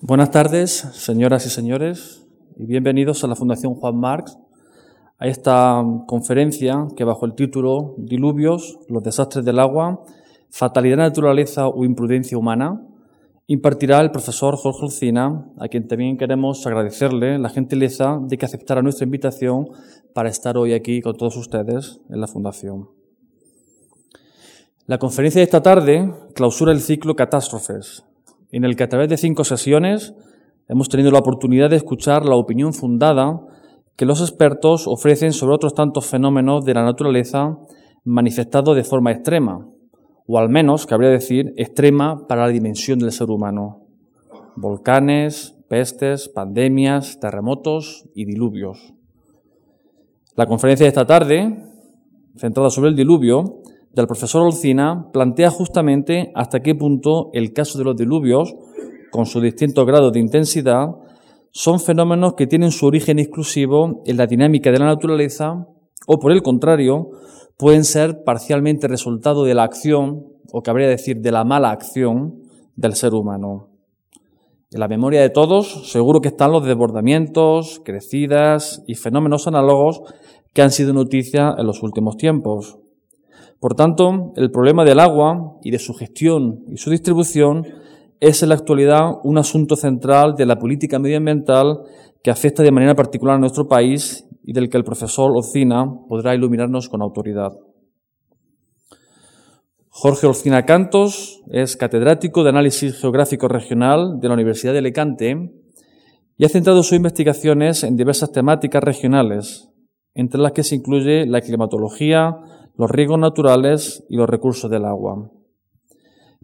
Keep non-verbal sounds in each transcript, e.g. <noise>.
Buenas tardes, señoras y señores, y bienvenidos a la Fundación Juan Marx, a esta conferencia que bajo el título Diluvios, los desastres del agua, fatalidad de naturaleza o imprudencia humana, impartirá el profesor Jorge Lucina, a quien también queremos agradecerle la gentileza de que aceptara nuestra invitación para estar hoy aquí con todos ustedes en la Fundación. La conferencia de esta tarde clausura el ciclo Catástrofes, en el que a través de cinco sesiones hemos tenido la oportunidad de escuchar la opinión fundada que los expertos ofrecen sobre otros tantos fenómenos de la naturaleza manifestados de forma extrema, o al menos, cabría decir, extrema para la dimensión del ser humano. Volcanes, pestes, pandemias, terremotos y diluvios. La conferencia de esta tarde, centrada sobre el diluvio, del profesor Olcina plantea justamente hasta qué punto el caso de los diluvios, con sus distintos grados de intensidad, son fenómenos que tienen su origen exclusivo en la dinámica de la naturaleza o, por el contrario, pueden ser parcialmente resultado de la acción, o cabría decir de la mala acción, del ser humano. En la memoria de todos seguro que están los desbordamientos, crecidas y fenómenos análogos que han sido noticia en los últimos tiempos. Por tanto, el problema del agua y de su gestión y su distribución es en la actualidad un asunto central de la política medioambiental que afecta de manera particular a nuestro país y del que el profesor Ocina podrá iluminarnos con autoridad. Jorge Ocina Cantos es catedrático de Análisis Geográfico Regional de la Universidad de Alicante y ha centrado sus investigaciones en diversas temáticas regionales, entre las que se incluye la climatología, los riesgos naturales y los recursos del agua.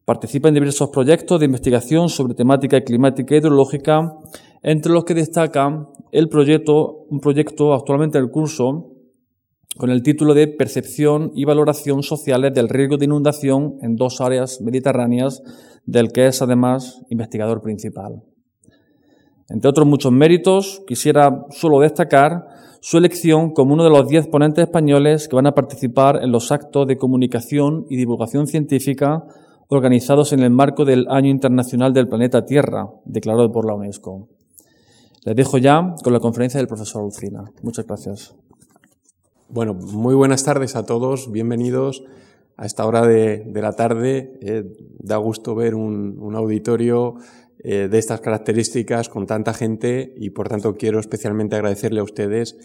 Participa en diversos proyectos de investigación sobre temática climática e hidrológica, entre los que destaca el proyecto, un proyecto actualmente en curso con el título de Percepción y Valoración Sociales del Riesgo de Inundación en dos áreas mediterráneas, del que es además investigador principal. Entre otros muchos méritos, quisiera solo destacar su elección como uno de los diez ponentes españoles que van a participar en los actos de comunicación y divulgación científica organizados en el marco del Año Internacional del Planeta Tierra, declarado por la UNESCO. Les dejo ya con la conferencia del profesor Lucina. Muchas gracias. Bueno, muy buenas tardes a todos, bienvenidos a esta hora de, la tarde. Eh, da gusto ver un auditorio eh, de estas características con tanta gente y por tanto quiero especialmente agradecerle a ustedes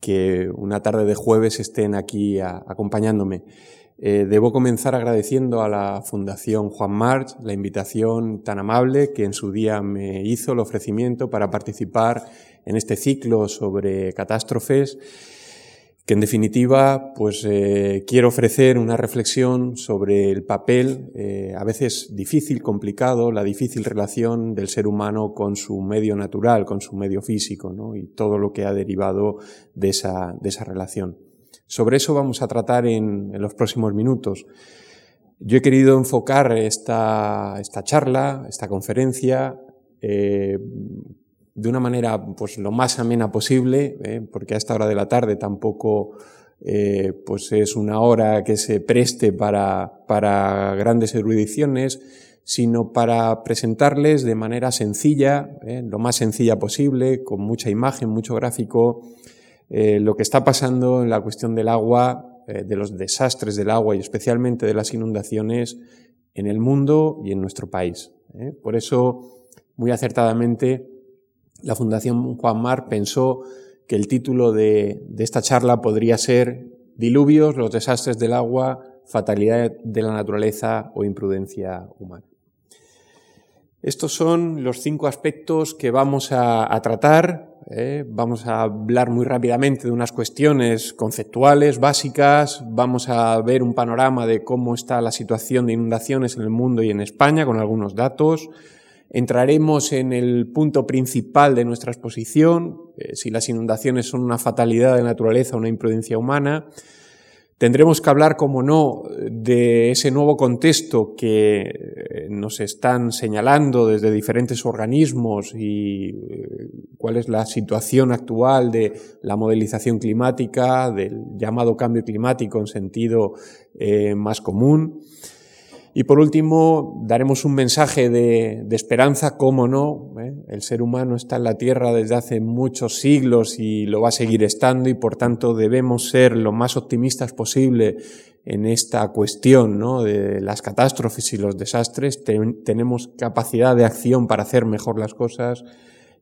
que una tarde de jueves estén aquí acompañándome. Eh, debo comenzar agradeciendo a la Fundación Juan March la invitación tan amable que en su día me hizo el ofrecimiento para participar en este ciclo sobre catástrofes que en definitiva pues eh, quiero ofrecer una reflexión sobre el papel eh, a veces difícil, complicado, la difícil relación del ser humano con su medio natural, con su medio físico ¿no? y todo lo que ha derivado de esa, de esa relación. Sobre eso vamos a tratar en, en los próximos minutos. Yo he querido enfocar esta, esta charla, esta conferencia, eh, de una manera pues lo más amena posible, ¿eh? porque a esta hora de la tarde tampoco eh, pues es una hora que se preste para, para grandes erudiciones, sino para presentarles de manera sencilla, ¿eh? lo más sencilla posible, con mucha imagen, mucho gráfico, lo que está pasando en la cuestión del agua, de los desastres del agua y especialmente de las inundaciones en el mundo y en nuestro país. Por eso, muy acertadamente, la Fundación Juan Mar pensó que el título de, esta charla podría ser Diluvios, los desastres del agua, fatalidad de la naturaleza o imprudencia humana. Estos son los cinco aspectos que vamos a, tratar. ¿eh? Vamos a hablar muy rápidamente de unas cuestiones conceptuales básicas. Vamos a ver un panorama de cómo está la situación de inundaciones en el mundo y en España con algunos datos. Entraremos en el punto principal de nuestra exposición, eh, si las inundaciones son una fatalidad de naturaleza o una imprudencia humana. Tendremos que hablar, como no, de ese nuevo contexto que eh, nos están señalando desde diferentes organismos y eh, cuál es la situación actual de la modelización climática, del llamado cambio climático en sentido más común. Y por último, daremos un mensaje de, esperanza, cómo no. ¿eh? El ser humano está en la Tierra desde hace muchos siglos y lo va a seguir estando y por tanto debemos ser lo más optimistas posible en esta cuestión ¿no? de las catástrofes y los desastres. tenemos capacidad de acción para hacer mejor las cosas.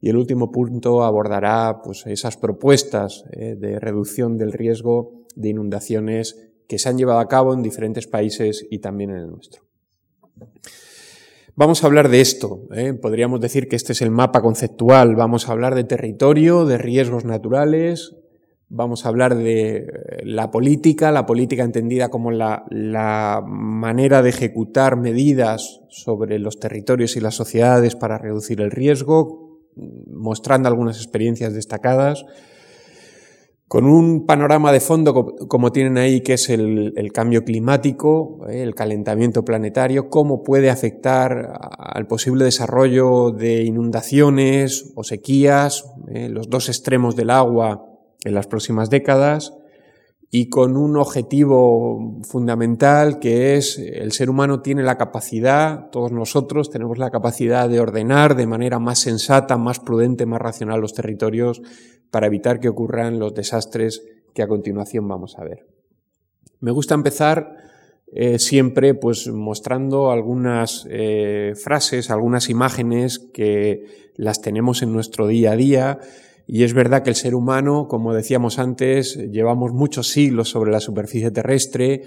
Y el último punto abordará pues, esas propuestas ¿eh? de reducción del riesgo de inundaciones que se han llevado a cabo en diferentes países y también en el nuestro. Vamos a hablar de esto. ¿eh? Podríamos decir que este es el mapa conceptual. Vamos a hablar de territorio, de riesgos naturales. Vamos a hablar de eh, la política, la política entendida como la, la manera de ejecutar medidas sobre los territorios y las sociedades para reducir el riesgo, mostrando algunas experiencias destacadas con un panorama de fondo como tienen ahí, que es el, cambio climático, eh, el calentamiento planetario, cómo puede afectar al posible desarrollo de inundaciones o sequías, eh, los dos extremos del agua en las próximas décadas, y con un objetivo fundamental que es el ser humano tiene la capacidad, todos nosotros tenemos la capacidad de ordenar de manera más sensata, más prudente, más racional los territorios para evitar que ocurran los desastres que a continuación vamos a ver. Me gusta empezar eh, siempre pues mostrando algunas eh, frases, algunas imágenes que las tenemos en nuestro día a día y es verdad que el ser humano, como decíamos antes, llevamos muchos siglos sobre la superficie terrestre,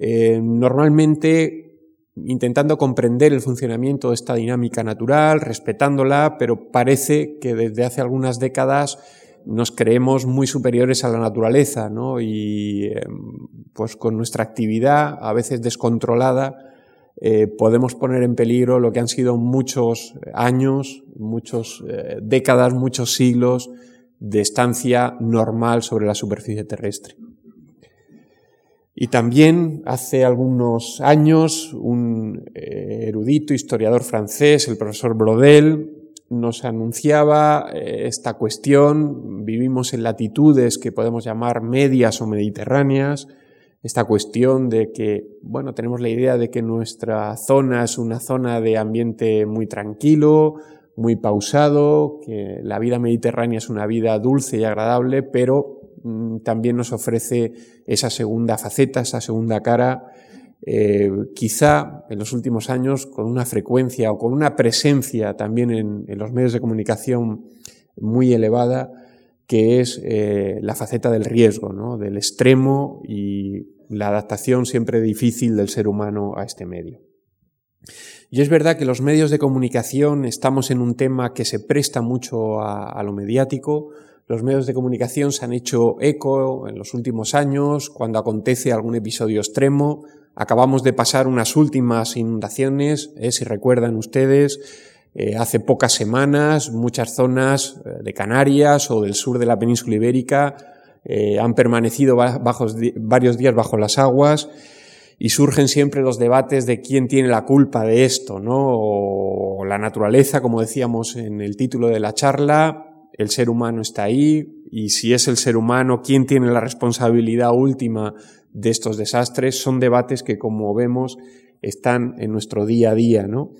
eh, normalmente intentando comprender el funcionamiento de esta dinámica natural, respetándola, pero parece que desde hace algunas décadas nos creemos muy superiores a la naturaleza, ¿no? Y em, pues con nuestra actividad, a veces descontrolada, eh, podemos poner en peligro lo que han sido muchos años, muchas eh, décadas, muchos siglos de estancia normal sobre la superficie terrestre. Y también hace algunos años un eh, erudito historiador francés, el profesor Brodel, nos anunciaba eh, esta cuestión, vivimos en latitudes que podemos llamar medias o mediterráneas, esta cuestión de que, bueno, tenemos la idea de que nuestra zona es una zona de ambiente muy tranquilo, muy pausado, que la vida mediterránea es una vida dulce y agradable, pero mm, también nos ofrece esa segunda faceta, esa segunda cara eh, quizá en los últimos años con una frecuencia o con una presencia también en, los medios de comunicación muy elevada, que es eh, la faceta del riesgo, del extremo y la adaptación siempre difícil del ser humano a este medio. Y es verdad que los medios de comunicación estamos en un tema que se presta mucho a lo mediático, los medios de comunicación se han hecho eco en los últimos años cuando acontece algún episodio extremo, Acabamos de pasar unas últimas inundaciones, eh, si recuerdan ustedes, eh, hace pocas semanas muchas zonas eh, de Canarias o del sur de la península ibérica han permanecido varios días bajo las aguas y surgen siempre los debates de quién tiene la culpa de esto, ¿no? O la naturaleza, como decíamos en el título de la charla, el ser humano está ahí y si es el ser humano, ¿quién tiene la responsabilidad última de estos desastres. Son debates que, como vemos, están en nuestro día a día, ¿no?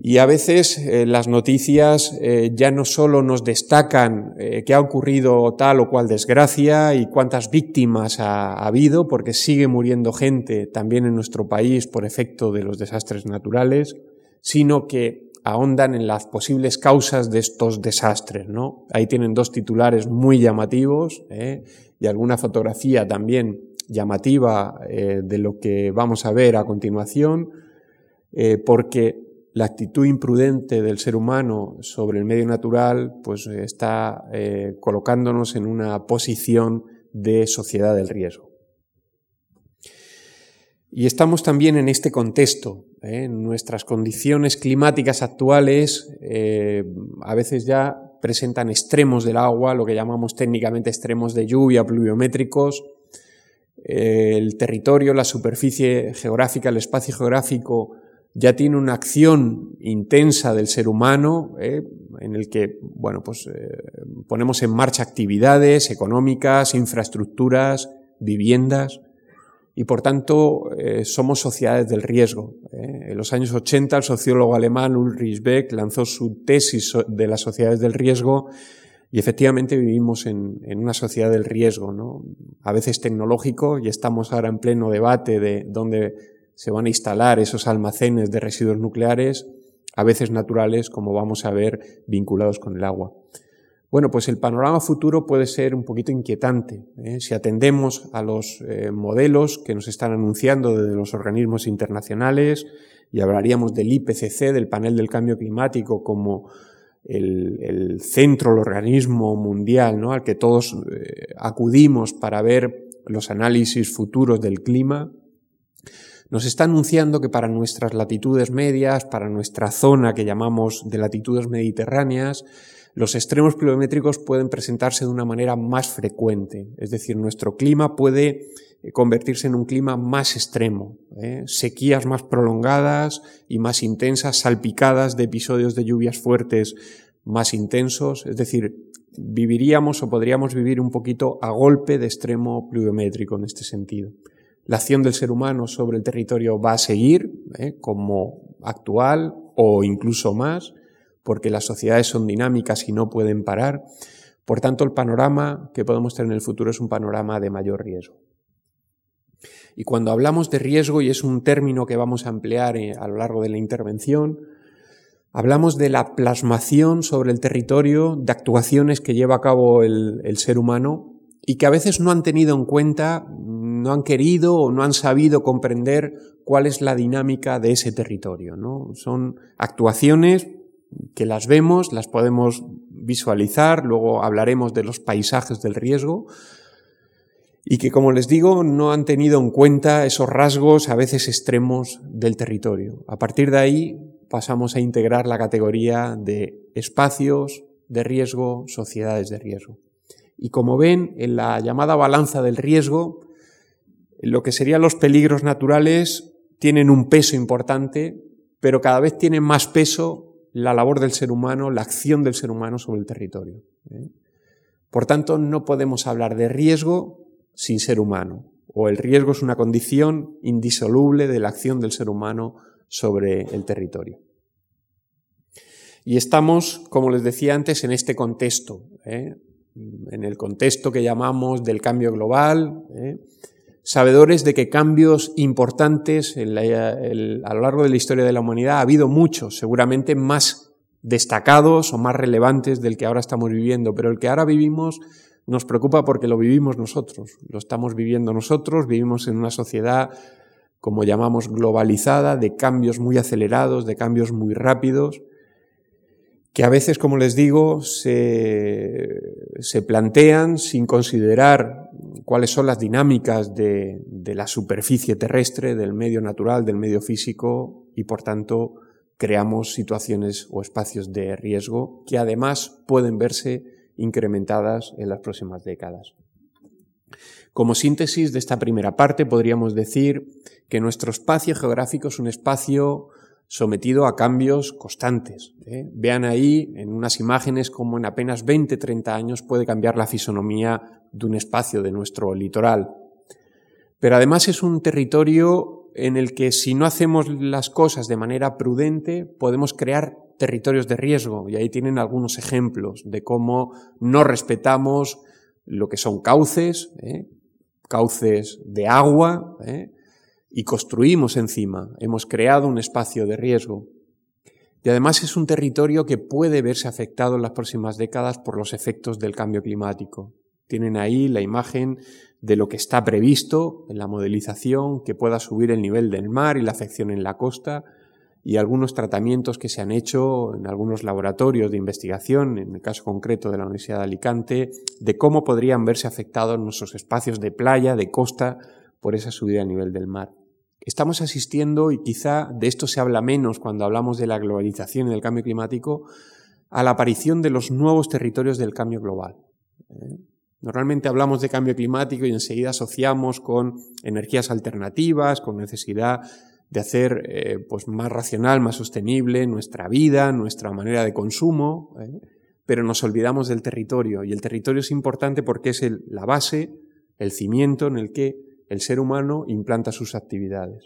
Y a veces eh, las noticias eh, ya no solo nos destacan eh, que ha ocurrido tal o cual desgracia y cuántas víctimas ha, habido, porque sigue muriendo gente también en nuestro país por efecto de los desastres naturales, sino que ahondan en las posibles causas de estos desastres, ¿no? Ahí tienen dos titulares muy llamativos, y alguna fotografía también llamativa eh, de lo que vamos a ver a continuación, eh, porque la actitud imprudente del ser humano sobre el medio natural pues está eh, colocándonos en una posición de sociedad del riesgo. Y estamos también en este contexto. En nuestras condiciones climáticas actuales a veces ya presentan extremos del agua, lo que llamamos técnicamente extremos de lluvia, pluviométricos. El territorio, la superficie geográfica, el espacio geográfico ya tiene una acción intensa del ser humano, eh, en el que, bueno, pues eh, ponemos en marcha actividades económicas, infraestructuras, viviendas, y por tanto eh, somos sociedades del riesgo. ¿eh? En los años 80 el sociólogo alemán Ulrich Beck lanzó su tesis de las sociedades del riesgo y efectivamente vivimos en, en una sociedad del riesgo, ¿no? a veces tecnológico y estamos ahora en pleno debate de dónde se van a instalar esos almacenes de residuos nucleares, a veces naturales, como vamos a ver, vinculados con el agua. Bueno, pues el panorama futuro puede ser un poquito inquietante. ¿eh? Si atendemos a los eh, modelos que nos están anunciando desde los organismos internacionales, y hablaríamos del IPCC, del panel del cambio climático, como el, centro, el organismo mundial ¿no? al que todos eh, acudimos para ver los análisis futuros del clima, nos está anunciando que para nuestras latitudes medias, para nuestra zona que llamamos de latitudes mediterráneas, los extremos pluviométricos pueden presentarse de una manera más frecuente, es decir, nuestro clima puede eh, convertirse en un clima más extremo, ¿eh? sequías más prolongadas y más intensas, salpicadas de episodios de lluvias fuertes más intensos, es decir, viviríamos o podríamos vivir un poquito a golpe de extremo pluviométrico en este sentido. La acción del ser humano sobre el territorio va a seguir ¿eh? como actual o incluso más, porque las sociedades son dinámicas y no pueden parar. Por tanto, el panorama que podemos tener en el futuro es un panorama de mayor riesgo. Y cuando hablamos de riesgo, y es un término que vamos a emplear eh, a lo largo de la intervención, hablamos de la plasmación sobre el territorio de actuaciones que lleva a cabo el, el ser humano y que a veces no han tenido en cuenta, no han querido o no han sabido comprender cuál es la dinámica de ese territorio. ¿no? Son actuaciones que las vemos, las podemos visualizar, luego hablaremos de los paisajes del riesgo, y que, como les digo, no han tenido en cuenta esos rasgos a veces extremos del territorio. A partir de ahí pasamos a integrar la categoría de espacios de riesgo, sociedades de riesgo. Y como ven, en la llamada balanza del riesgo, lo que serían los peligros naturales tienen un peso importante, pero cada vez tienen más peso la labor del ser humano, la acción del ser humano sobre el territorio. ¿eh? Por tanto, no podemos hablar de riesgo sin ser humano, o el riesgo es una condición indisoluble de la acción del ser humano sobre el territorio. Y estamos, como les decía antes, en este contexto, ¿eh? En el contexto que llamamos del cambio global, ¿eh? sabedores de que cambios importantes a lo largo de la historia de la humanidad ha habido muchos, seguramente más destacados o más relevantes del que ahora estamos viviendo, pero el que ahora vivimos nos preocupa porque lo vivimos nosotros, lo estamos viviendo nosotros, vivimos en una sociedad, como llamamos, globalizada, de cambios muy acelerados, de cambios muy rápidos, que a veces, como les digo, se, se plantean sin considerar cuáles son las dinámicas de, la superficie terrestre, del medio natural, del medio físico y por tanto creamos situaciones o espacios de riesgo que además pueden verse incrementadas en las próximas décadas. Como síntesis de esta primera parte podríamos decir que nuestro espacio geográfico es un espacio sometido a cambios constantes. ¿eh? Vean ahí en unas imágenes como en apenas 20-30 años puede cambiar la fisonomía de un espacio de nuestro litoral. Pero además es un territorio en el que si no hacemos las cosas de manera prudente podemos crear territorios de riesgo. Y ahí tienen algunos ejemplos de cómo no respetamos lo que son cauces, ¿eh? cauces de agua, ¿eh? Y construimos encima. Hemos creado un espacio de riesgo. Y además es un territorio que puede verse afectado en las próximas décadas por los efectos del cambio climático. Tienen ahí la imagen de lo que está previsto en la modelización, que pueda subir el nivel del mar y la afección en la costa, y algunos tratamientos que se han hecho en algunos laboratorios de investigación, en el caso concreto de la Universidad de Alicante, de cómo podrían verse afectados nuestros espacios de playa, de costa, por esa subida a nivel del mar. Estamos asistiendo, y quizá de esto se habla menos cuando hablamos de la globalización y del cambio climático, a la aparición de los nuevos territorios del cambio global. ¿eh? Normalmente hablamos de cambio climático y enseguida asociamos con energías alternativas, con necesidad de hacer eh, pues más racional, más sostenible nuestra vida, nuestra manera de consumo, ¿eh? pero nos olvidamos del territorio. Y el territorio es importante porque es la base, el cimiento en el que el ser humano implanta sus actividades.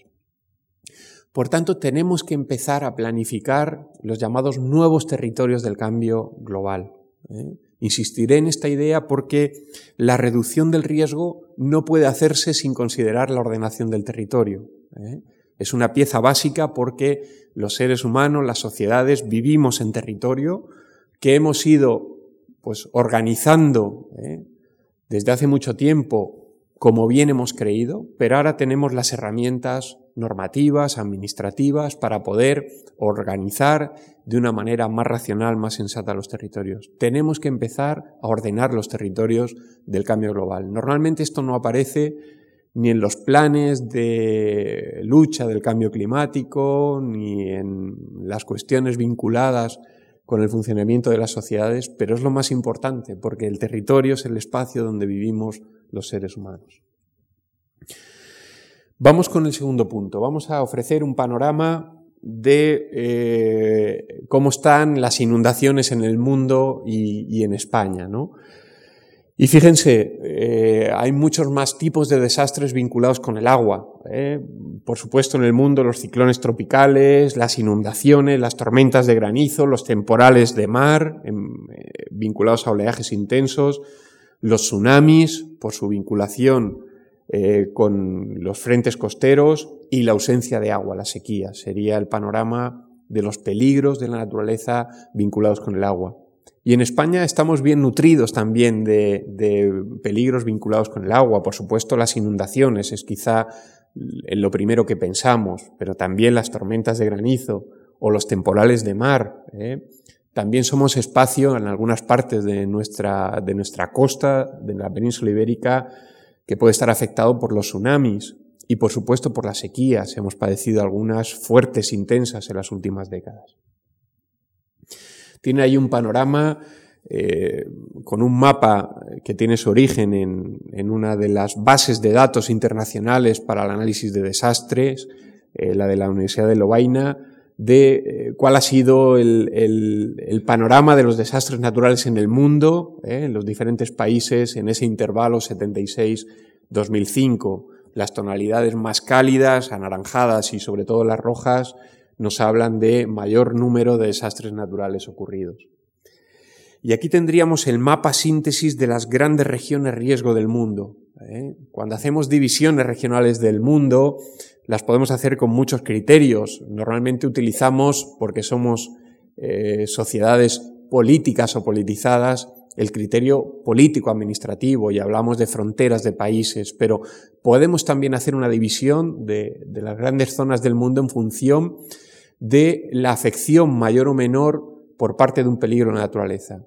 Por tanto, tenemos que empezar a planificar los llamados nuevos territorios del cambio global. ¿eh? Insistiré en esta idea porque la reducción del riesgo no puede hacerse sin considerar la ordenación del territorio. ¿eh? Es una pieza básica porque los seres humanos, las sociedades, vivimos en territorio que hemos ido pues, organizando ¿eh? desde hace mucho tiempo como bien hemos creído, pero ahora tenemos las herramientas normativas, administrativas, para poder organizar de una manera más racional, más sensata los territorios. Tenemos que empezar a ordenar los territorios del cambio global. Normalmente esto no aparece ni en los planes de lucha del cambio climático, ni en las cuestiones vinculadas con el funcionamiento de las sociedades, pero es lo más importante, porque el territorio es el espacio donde vivimos los seres humanos. Vamos con el segundo punto. Vamos a ofrecer un panorama de eh, cómo están las inundaciones en el mundo y, en España. Y fíjense, eh, hay muchos más tipos de desastres vinculados con el agua. ¿eh? Por supuesto, en el mundo los ciclones tropicales, las inundaciones, las tormentas de granizo, los temporales de mar vinculados a oleajes intensos, los tsunamis, por su vinculación eh, con los frentes costeros y la ausencia de agua, la sequía. Sería el panorama de los peligros de la naturaleza vinculados con el agua. Y en España estamos bien nutridos también de, peligros vinculados con el agua. Por supuesto, las inundaciones es quizá lo primero que pensamos, pero también las tormentas de granizo o los temporales de mar. ¿eh? También somos espacio en algunas partes de nuestra, de nuestra costa, de la península ibérica, que puede estar afectado por los tsunamis y por supuesto por las sequías. Hemos padecido algunas fuertes, intensas en las últimas décadas. Tiene ahí un panorama eh, con un mapa que tiene su origen en, una de las bases de datos internacionales para el análisis de desastres, eh, la de la Universidad de Lovaina, de eh, cuál ha sido el, panorama de los desastres naturales en el mundo, en los diferentes países, en ese intervalo 76-2005. Las tonalidades más cálidas, anaranjadas y sobre todo las rojas nos hablan de mayor número de desastres naturales ocurridos. Y aquí tendríamos el mapa síntesis de las grandes regiones riesgo del mundo. ¿eh? Cuando hacemos divisiones regionales del mundo, las podemos hacer con muchos criterios. Normalmente utilizamos, porque somos eh, sociedades políticas o politizadas, el criterio político-administrativo y hablamos de fronteras de países, pero podemos también hacer una división de, de las grandes zonas del mundo en función de la afección mayor o menor por parte de un peligro en la naturaleza.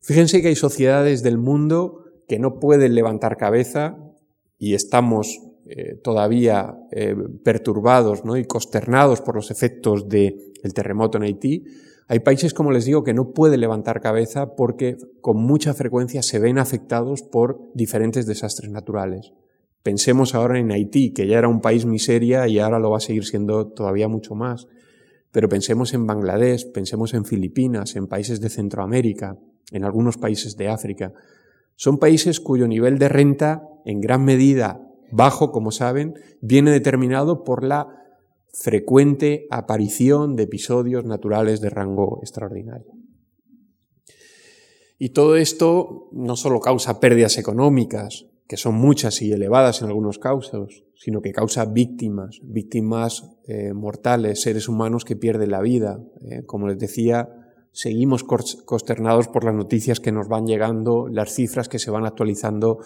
Fíjense que hay sociedades del mundo que no pueden levantar cabeza y estamos eh, todavía eh, perturbados ¿no? y consternados por los efectos del terremoto en Haití, hay países, como les digo, que no pueden levantar cabeza porque con mucha frecuencia se ven afectados por diferentes desastres naturales. Pensemos ahora en Haití, que ya era un país miseria y ahora lo va a seguir siendo todavía mucho más. Pero pensemos en Bangladesh, pensemos en Filipinas, en países de Centroamérica, en algunos países de África. Son países cuyo nivel de renta en gran medida bajo, como saben, viene determinado por la frecuente aparición de episodios naturales de rango extraordinario. Y todo esto no solo causa pérdidas económicas, que son muchas y elevadas en algunos casos, sino que causa víctimas, víctimas eh, mortales, seres humanos que pierden la vida. Eh. como les decía, seguimos consternados por las noticias que nos van llegando, las cifras que se van actualizando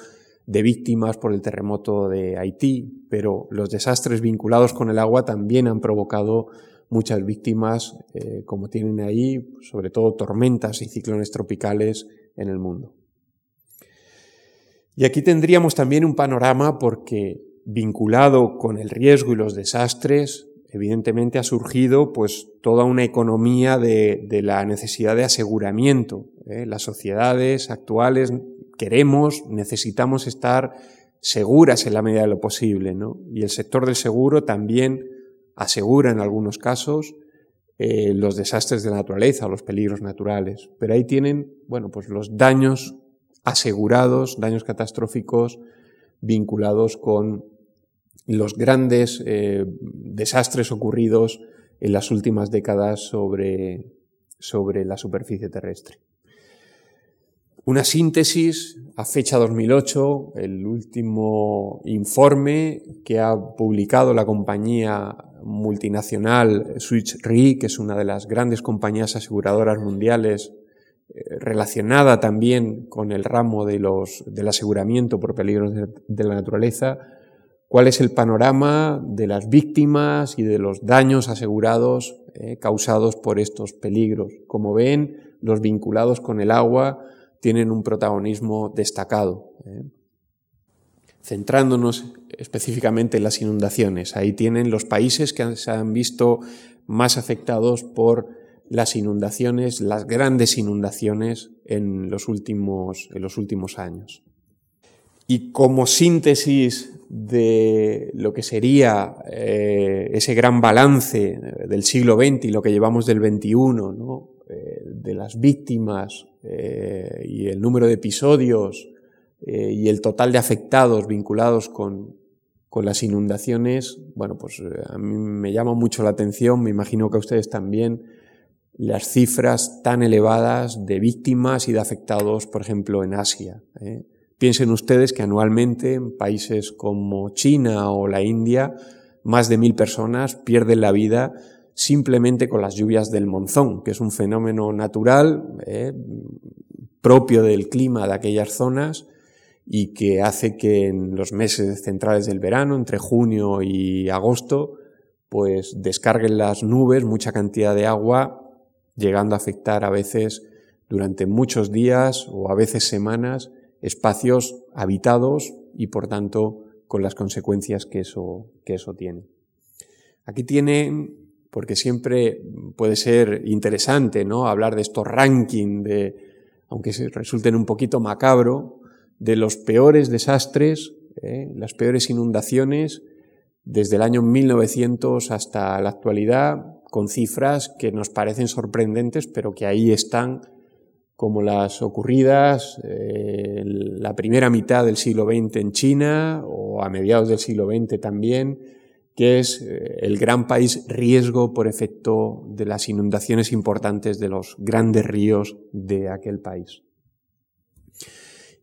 de víctimas por el terremoto de Haití, pero los desastres vinculados con el agua también han provocado muchas víctimas, eh, como tienen ahí, sobre todo tormentas y ciclones tropicales en el mundo. Y aquí tendríamos también un panorama porque vinculado con el riesgo y los desastres, evidentemente ha surgido pues toda una economía de, la necesidad de aseguramiento. ¿eh? Las sociedades actuales queremos, necesitamos estar seguras en la medida de lo posible, ¿no? Y el sector del seguro también asegura en algunos casos eh, los desastres de la naturaleza los peligros naturales. Pero ahí tienen, bueno, pues los daños asegurados, daños catastróficos vinculados con los grandes eh, desastres ocurridos en las últimas décadas sobre, sobre la superficie terrestre. Una síntesis a fecha 2008, el último informe que ha publicado la compañía multinacional Switch Re, que es una de las grandes compañías aseguradoras mundiales relacionada también con el ramo de los, del aseguramiento por peligros de, la naturaleza, cuál es el panorama de las víctimas y de los daños asegurados eh, causados por estos peligros. Como ven, los vinculados con el agua tienen un protagonismo destacado. ¿eh? Centrándonos específicamente en las inundaciones, ahí tienen los países que se han visto más afectados por las inundaciones, las grandes inundaciones en los últimos, en los últimos años. Y como síntesis de lo que sería eh, ese gran balance del siglo XX y lo que llevamos del XXI, ¿no? Eh, de las víctimas eh, y el número de episodios eh, y el total de afectados vinculados con, con las inundaciones, bueno, pues a mí me llama mucho la atención, me imagino que a ustedes también, las cifras tan elevadas de víctimas y de afectados, por ejemplo, en Asia. Piensen ustedes que anualmente en países como China o la India, más de mil personas pierden la vida simplemente con las lluvias del monzón, que es un fenómeno natural eh, propio del clima de aquellas zonas y que hace que en los meses centrales del verano, entre junio y agosto, pues descarguen las nubes mucha cantidad de agua, llegando a afectar a veces durante muchos días o a veces semanas espacios habitados y por tanto con las consecuencias que eso, que eso tiene. Aquí tienen porque siempre puede ser interesante, ¿no? Hablar de estos rankings de, aunque resulten un poquito macabro, de los peores desastres, ¿eh? las peores inundaciones desde el año 1900 hasta la actualidad, con cifras que nos parecen sorprendentes, pero que ahí están como las ocurridas eh, en la primera mitad del siglo XX en China o a mediados del siglo XX también, que es eh, el gran país riesgo por efecto de las inundaciones importantes de los grandes ríos de aquel país.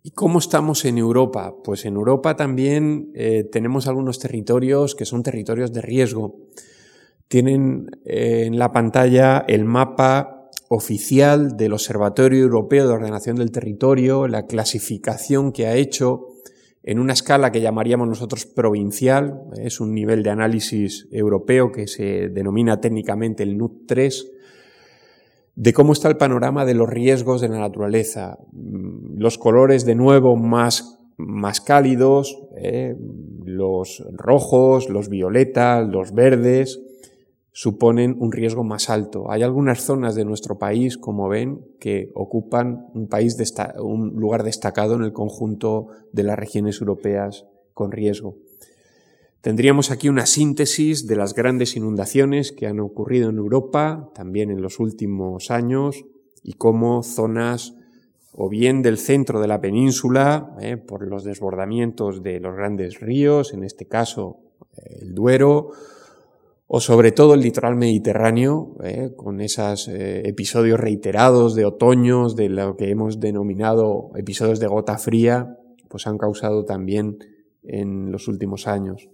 ¿Y cómo estamos en Europa? Pues en Europa también eh, tenemos algunos territorios que son territorios de riesgo. Tienen eh, en la pantalla el mapa oficial del Observatorio Europeo de Ordenación del Territorio, la clasificación que ha hecho en una escala que llamaríamos nosotros provincial, es un nivel de análisis europeo que se denomina técnicamente el NUT 3, de cómo está el panorama de los riesgos de la naturaleza. Los colores de nuevo más, más cálidos, eh, los rojos, los violetas, los verdes, suponen un riesgo más alto. Hay algunas zonas de nuestro país, como ven, que ocupan un, país un lugar destacado en el conjunto de las regiones europeas con riesgo. Tendríamos aquí una síntesis de las grandes inundaciones que han ocurrido en Europa, también en los últimos años, y cómo zonas o bien del centro de la península, eh, por los desbordamientos de los grandes ríos, en este caso el Duero, o sobre todo el litoral mediterráneo, eh, con esos eh, episodios reiterados de otoños, de lo que hemos denominado episodios de gota fría, pues han causado también en los últimos años.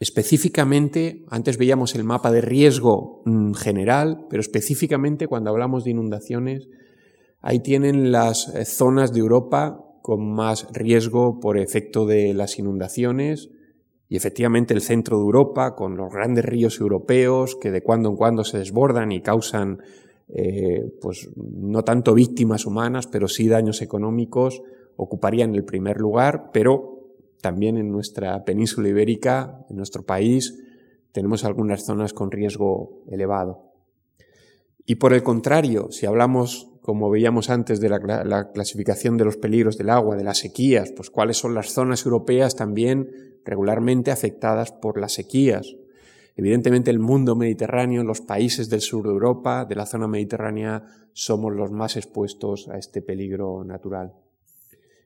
Específicamente, antes veíamos el mapa de riesgo mm, general, pero específicamente cuando hablamos de inundaciones, ahí tienen las eh, zonas de Europa con más riesgo por efecto de las inundaciones, y efectivamente el centro de Europa, con los grandes ríos europeos que de cuando en cuando se desbordan y causan, eh, pues no tanto víctimas humanas, pero sí daños económicos, ocuparían el primer lugar, pero también en nuestra península ibérica, en nuestro país, tenemos algunas zonas con riesgo elevado. Y por el contrario, si hablamos, como veíamos antes, de la, la clasificación de los peligros del agua, de las sequías, pues cuáles son las zonas europeas también regularmente afectadas por las sequías. Evidentemente el mundo mediterráneo, los países del sur de Europa, de la zona mediterránea, somos los más expuestos a este peligro natural.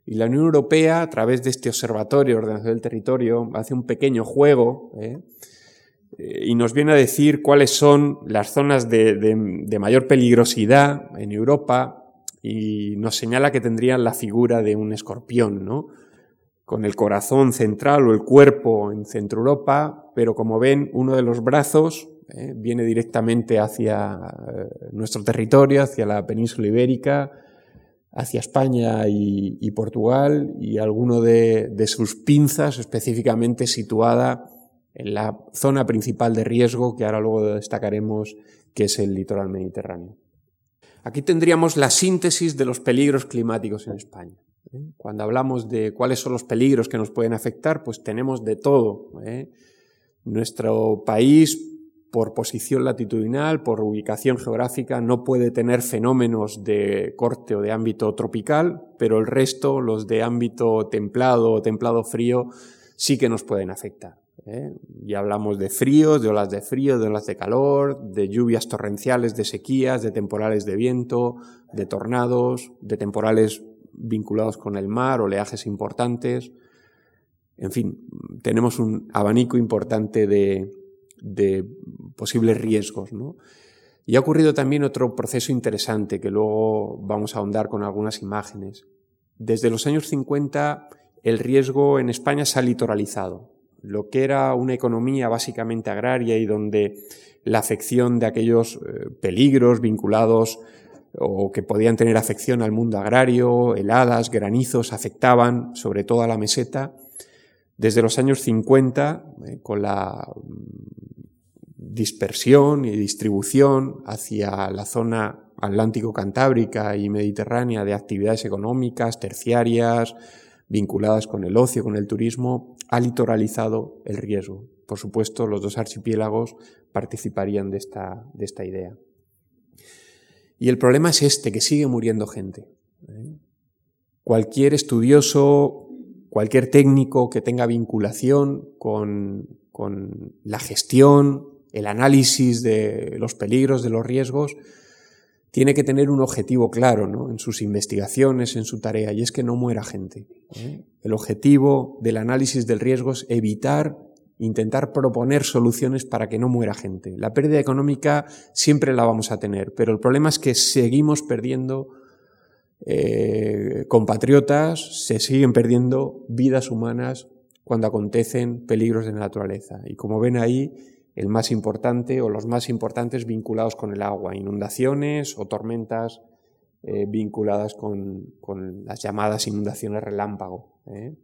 Y la Unión Europea, a través de este Observatorio de Ordenación del Territorio, hace un pequeño juego ¿eh? Eh, y nos viene a decir cuáles son las zonas de, de, mayor peligrosidad en Europa y nos señala que tendrían la figura de un escorpión, ¿no? Con el corazón central o el cuerpo en Centro Europa, pero como ven, uno de los brazos ¿eh? viene directamente hacia nuestro territorio, hacia la península ibérica, hacia España y, Portugal y alguno de, sus pinzas específicamente situada en la zona principal de riesgo que ahora luego destacaremos que es el litoral mediterráneo. Aquí tendríamos la síntesis de los peligros climáticos en España. ¿Eh? Cuando hablamos de cuáles son los peligros que nos pueden afectar, pues tenemos de todo. ¿eh? Nuestro país por posición latitudinal, por ubicación geográfica, no puede tener fenómenos de corte o de ámbito tropical, pero el resto, los de ámbito templado o templado frío, sí que nos pueden afectar. ¿eh? Ya hablamos de fríos, de olas de frío, de olas de calor, de lluvias torrenciales, de sequías, de temporales de viento, de tornados, de temporales vinculados con el mar, oleajes importantes. En fin, tenemos un abanico importante de, posibles riesgos. ¿no? Y ha ocurrido también otro proceso interesante que luego vamos a ahondar con algunas imágenes. Desde los años 50 el riesgo en España se ha litoralizado. Lo que era una economía básicamente agraria y donde la afección de aquellos eh, peligros vinculados o que podían tener afección al mundo agrario, heladas, granizos, afectaban sobre todo a la meseta. Desde los años 50, eh, con la dispersión y distribución hacia la zona atlántico-cantábrica y mediterránea de actividades económicas, terciarias, vinculadas con el ocio, con el turismo, ha litoralizado el riesgo. Por supuesto, los dos archipiélagos participarían de esta, de esta idea. Y el problema es este, que sigue muriendo gente. Cualquier estudioso, cualquier técnico que tenga vinculación con, con la gestión el análisis de los peligros, de los riesgos, tiene que tener un objetivo claro ¿no? en sus investigaciones, en su tarea, y es que no muera gente. ¿eh? El objetivo del análisis del riesgo es evitar, intentar proponer soluciones para que no muera gente. La pérdida económica siempre la vamos a tener, pero el problema es que seguimos perdiendo eh, compatriotas, se siguen perdiendo vidas humanas cuando acontecen peligros de naturaleza. Y como ven ahí, el más importante o los más importantes vinculados con el agua, inundaciones o tormentas eh, vinculadas con, las llamadas inundaciones relámpago. ¿eh?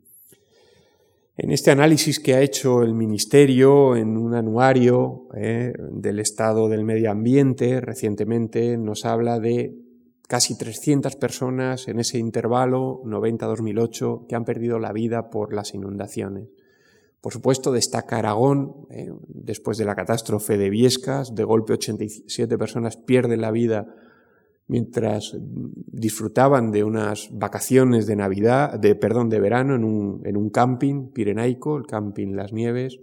En este análisis que ha hecho el Ministerio en un anuario ¿eh? del estado del medio ambiente recientemente, nos habla de casi 300 personas en ese intervalo 90-2008 que han perdido la vida por las inundaciones. Por supuesto, destaca Aragón, eh, después de la catástrofe de Viescas, de golpe 87 personas pierden la vida mientras disfrutaban de unas vacaciones de Navidad, de, perdón, de verano en un, en un camping pirenaico, el camping Las Nieves,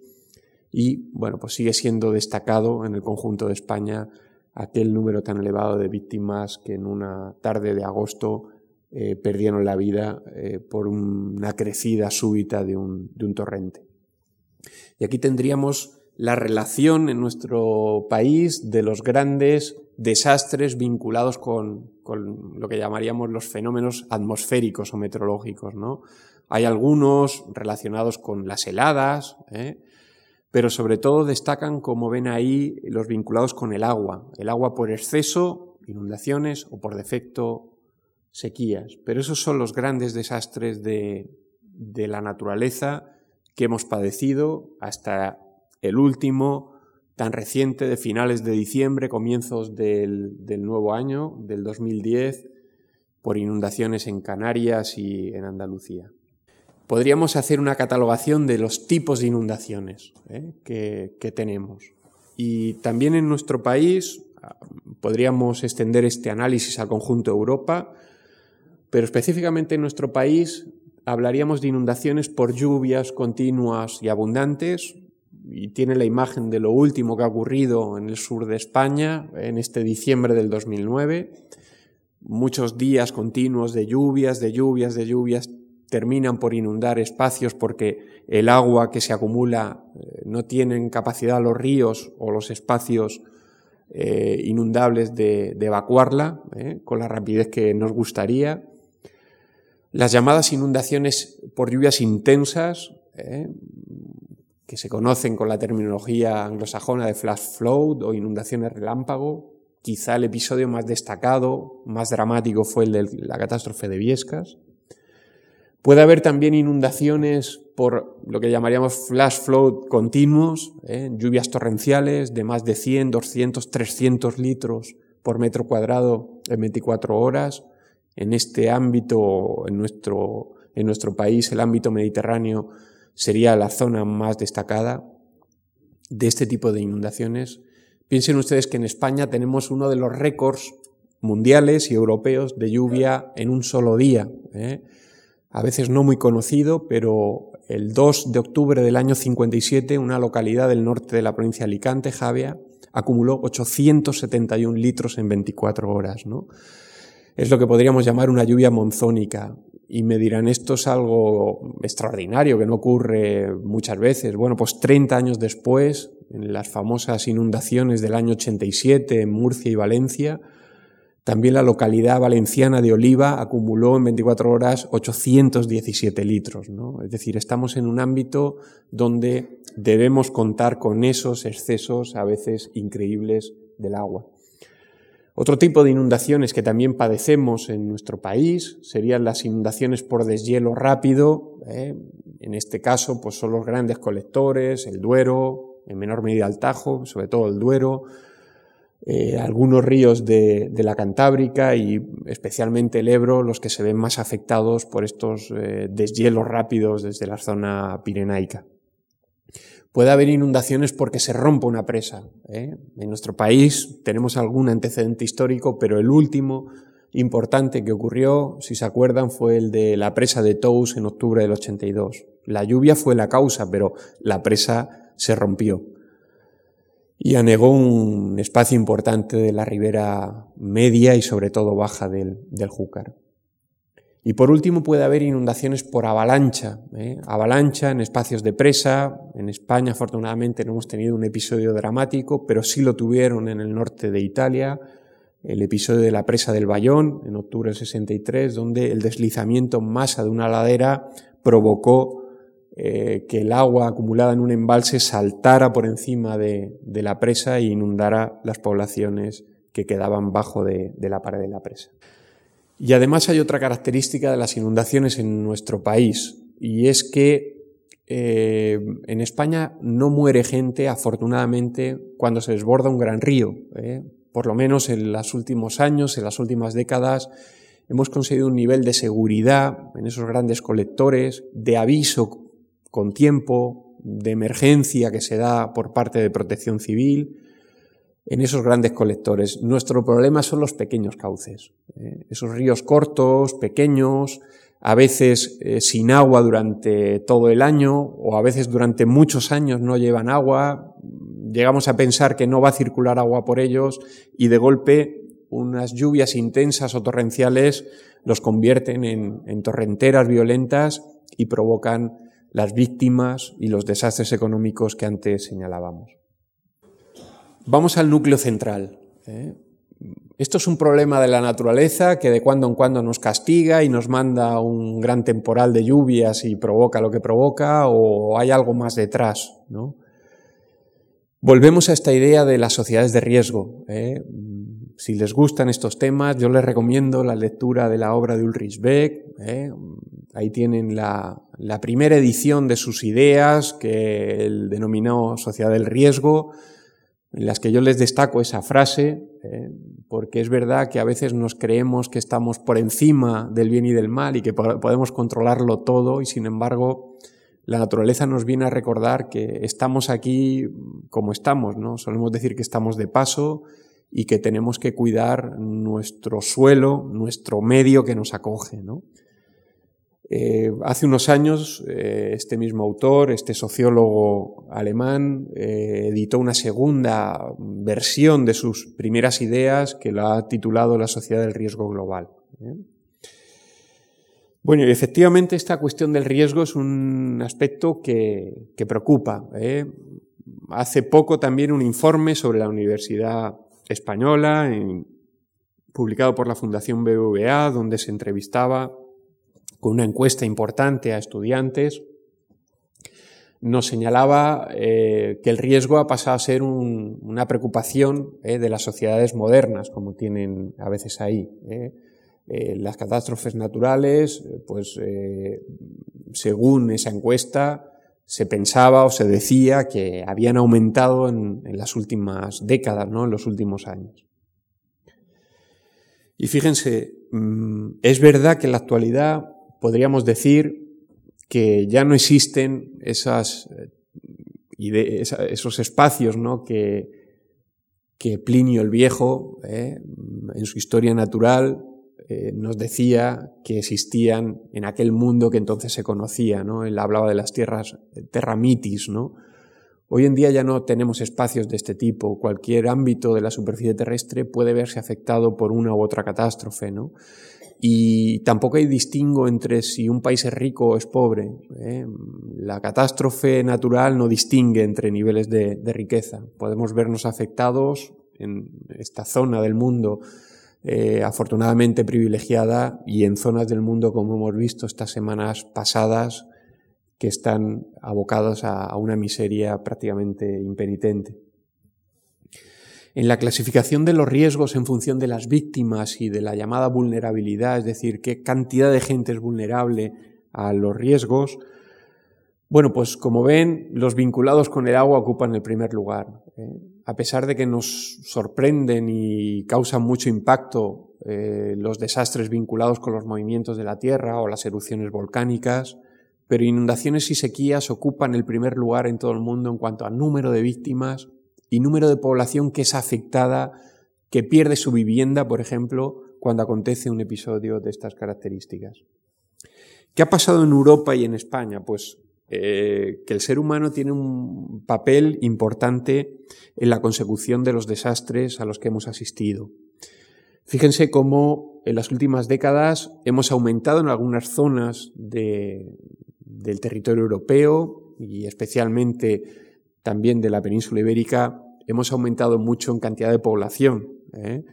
y bueno, pues sigue siendo destacado en el conjunto de España aquel número tan elevado de víctimas que en una tarde de agosto eh, perdieron la vida eh, por una crecida súbita de un, de un torrente. Y aquí tendríamos la relación en nuestro país de los grandes desastres vinculados con, lo que llamaríamos los fenómenos atmosféricos o meteorológicos. ¿no? Hay algunos relacionados con las heladas, ¿eh? pero sobre todo destacan, como ven ahí, los vinculados con el agua. El agua por exceso, inundaciones, o por defecto, sequías. Pero esos son los grandes desastres de, de la naturaleza que hemos padecido hasta el último tan reciente de finales de diciembre, comienzos del, nuevo año, del 2010, por inundaciones en Canarias y en Andalucía. Podríamos hacer una catalogación de los tipos de inundaciones ¿eh? que, que tenemos. Y también en nuestro país ah, podríamos extender este análisis al conjunto de Europa, pero específicamente en nuestro país hablaríamos de inundaciones por lluvias continuas y abundantes, y tiene la imagen de lo último que ha ocurrido en el sur de España en este diciembre del 2009. Muchos días continuos de lluvias, de lluvias, de lluvias, terminan por inundar espacios porque el agua que se acumula eh, no tienen capacidad los ríos o los espacios eh, inundables de, evacuarla eh, con la rapidez que nos gustaría. Las llamadas inundaciones por lluvias intensas, que se conocen con la terminología anglosajona de flash flood o inundaciones relámpago. Quizá el episodio más destacado, más dramático fue el de la catástrofe de Viescas. Puede haber también inundaciones por lo que llamaríamos flash flood continuos, ¿eh? lluvias torrenciales de más de 100, 200, 300 litros por metro cuadrado en 24 horas. En este ámbito, en nuestro, en nuestro país, el ámbito mediterráneo sería la zona más destacada de este tipo de inundaciones. Piensen ustedes que en España tenemos uno de los récords mundiales y europeos de lluvia en un solo día. ¿eh? a veces no muy conocido, pero el 2 de octubre del año 57, una localidad del norte de la provincia de Alicante, Javia, acumuló 871 litros en 24 horas, ¿no? Es lo que podríamos llamar una lluvia monzónica. Y me dirán, esto es algo extraordinario, que no ocurre muchas veces. Bueno, pues 30 años después, en las famosas inundaciones del año 87 en Murcia y Valencia, también la localidad valenciana de Oliva acumuló en 24 horas 817 litros. ¿no? Es decir, estamos en un ámbito donde debemos contar con esos excesos a veces increíbles del agua. Otro tipo de inundaciones que también padecemos en nuestro país serían las inundaciones por deshielo rápido. ¿eh? En este caso, pues son los grandes colectores, el Duero, en menor medida el Tajo, sobre todo el Duero, eh, algunos ríos de, la Cantábrica y especialmente el Ebro, los que se ven más afectados por estos eh, deshielos rápidos desde la zona pirenaica. Puede haber inundaciones porque se rompe una presa. ¿eh? En nuestro país tenemos algún antecedente histórico, pero el último importante que ocurrió, si se acuerdan, fue el de la presa de Tous en octubre del 82. La lluvia fue la causa, pero la presa se rompió y anegó un espacio importante de la ribera media y sobre todo baja del, Júcar. Y por último puede haber inundaciones por avalancha, ¿eh? avalancha en espacios de presa. En España afortunadamente no hemos tenido un episodio dramático, pero sí lo tuvieron en el norte de Italia, el episodio de la presa del Bayón en octubre del 63, donde el deslizamiento en masa de una ladera provocó eh, que el agua acumulada en un embalse saltara por encima de, la presa e inundara las poblaciones que quedaban bajo de, la pared de la presa. Y además hay otra característica de las inundaciones en nuestro país, y es que eh, en España no muere gente, afortunadamente, cuando se desborda un gran río. ¿eh? Por lo menos en los últimos años, en las últimas décadas, hemos conseguido un nivel de seguridad en esos grandes colectores, de aviso con tiempo, de emergencia que se da por parte de protección civil, en esos grandes colectores. Nuestro problema son los pequeños cauces, ¿eh? esos ríos cortos, pequeños, a veces eh, sin agua durante todo el año o a veces durante muchos años no llevan agua, llegamos a pensar que no va a circular agua por ellos y de golpe unas lluvias intensas o torrenciales los convierten en torrenteras violentas y provocan las víctimas y los desastres económicos que antes señalábamos. Vamos al núcleo central. ¿eh? Esto es un problema de la naturaleza que de cuando en cuando nos castiga y nos manda un gran temporal de lluvias y provoca lo que provoca o hay algo más detrás. Volvemos a esta idea de las sociedades de riesgo. ¿eh? Si les gustan estos temas, yo les recomiendo la lectura de la obra de Ulrich Beck. ¿eh? Ahí tienen la, primera edición de sus ideas, que él denominó Sociedad del Riesgo, en las que yo les destaco esa frase, ¿eh? porque es verdad que a veces nos creemos que estamos por encima del bien y del mal y que podemos controlarlo todo, y sin embargo, la naturaleza nos viene a recordar que estamos aquí como estamos, ¿no? Solemos decir que estamos de paso y que tenemos que cuidar nuestro suelo, nuestro medio que nos acoge. Eh, hace unos años, eh, este mismo autor, este sociólogo alemán, eh, editó una segunda versión de sus primeras ideas que la ha titulado La sociedad del riesgo global. Bueno, efectivamente esta cuestión del riesgo es un aspecto que, preocupa. Hace poco también un informe sobre la Universidad Española, publicado por la Fundación BBVA, donde se entrevistaba con una encuesta importante a estudiantes, nos señalaba eh, que el riesgo ha pasado a ser una preocupación eh, de las sociedades modernas, como tienen a veces ahí. Eh. las catástrofes naturales, pues según esa encuesta, se pensaba o se decía que habían aumentado en, las últimas décadas, ¿no? en los últimos años. Y fíjense, mm, es verdad que en la actualidad podríamos decir que ya no existen eh, esos espacios ¿no? que, Plinio el Viejo, ¿eh? en su historia natural, eh, nos decía que existían en aquel mundo que entonces se conocía, ¿no? Él hablaba de las tierras terramitis, ¿no? Hoy en día ya no tenemos espacios de este tipo. Cualquier ámbito de la superficie terrestre puede verse afectado por una u otra catástrofe, ¿no? Y tampoco hay distingo entre si un país es rico o es pobre. ¿eh? La catástrofe natural no distingue entre niveles de, riqueza. Podemos vernos afectados en esta zona del mundo eh, afortunadamente privilegiada y en zonas del mundo, como hemos visto estas semanas pasadas, que están abocados a una miseria prácticamente impenitente. En la clasificación de los riesgos en función de las víctimas y de la llamada vulnerabilidad, es decir, qué cantidad de gente es vulnerable a los riesgos, bueno, pues como ven, los vinculados con el agua ocupan el primer lugar. ¿eh? A pesar de que nos sorprenden y causan mucho impacto eh, los desastres vinculados con los movimientos de la Tierra o las erupciones volcánicas, pero inundaciones y sequías ocupan el primer lugar en todo el mundo en cuanto a número de víctimas y número de población que es afectada, que pierde su vivienda, por ejemplo, cuando acontece un episodio de estas características. ¿Qué ha pasado en Europa y en España? Pues eh, que el ser humano tiene un papel importante en la consecución de los desastres a los que hemos asistido. Fíjense cómo en las últimas décadas hemos aumentado en algunas zonas del territorio europeo y especialmente también de la península ibérica hemos aumentado mucho en cantidad de población. ¿eh?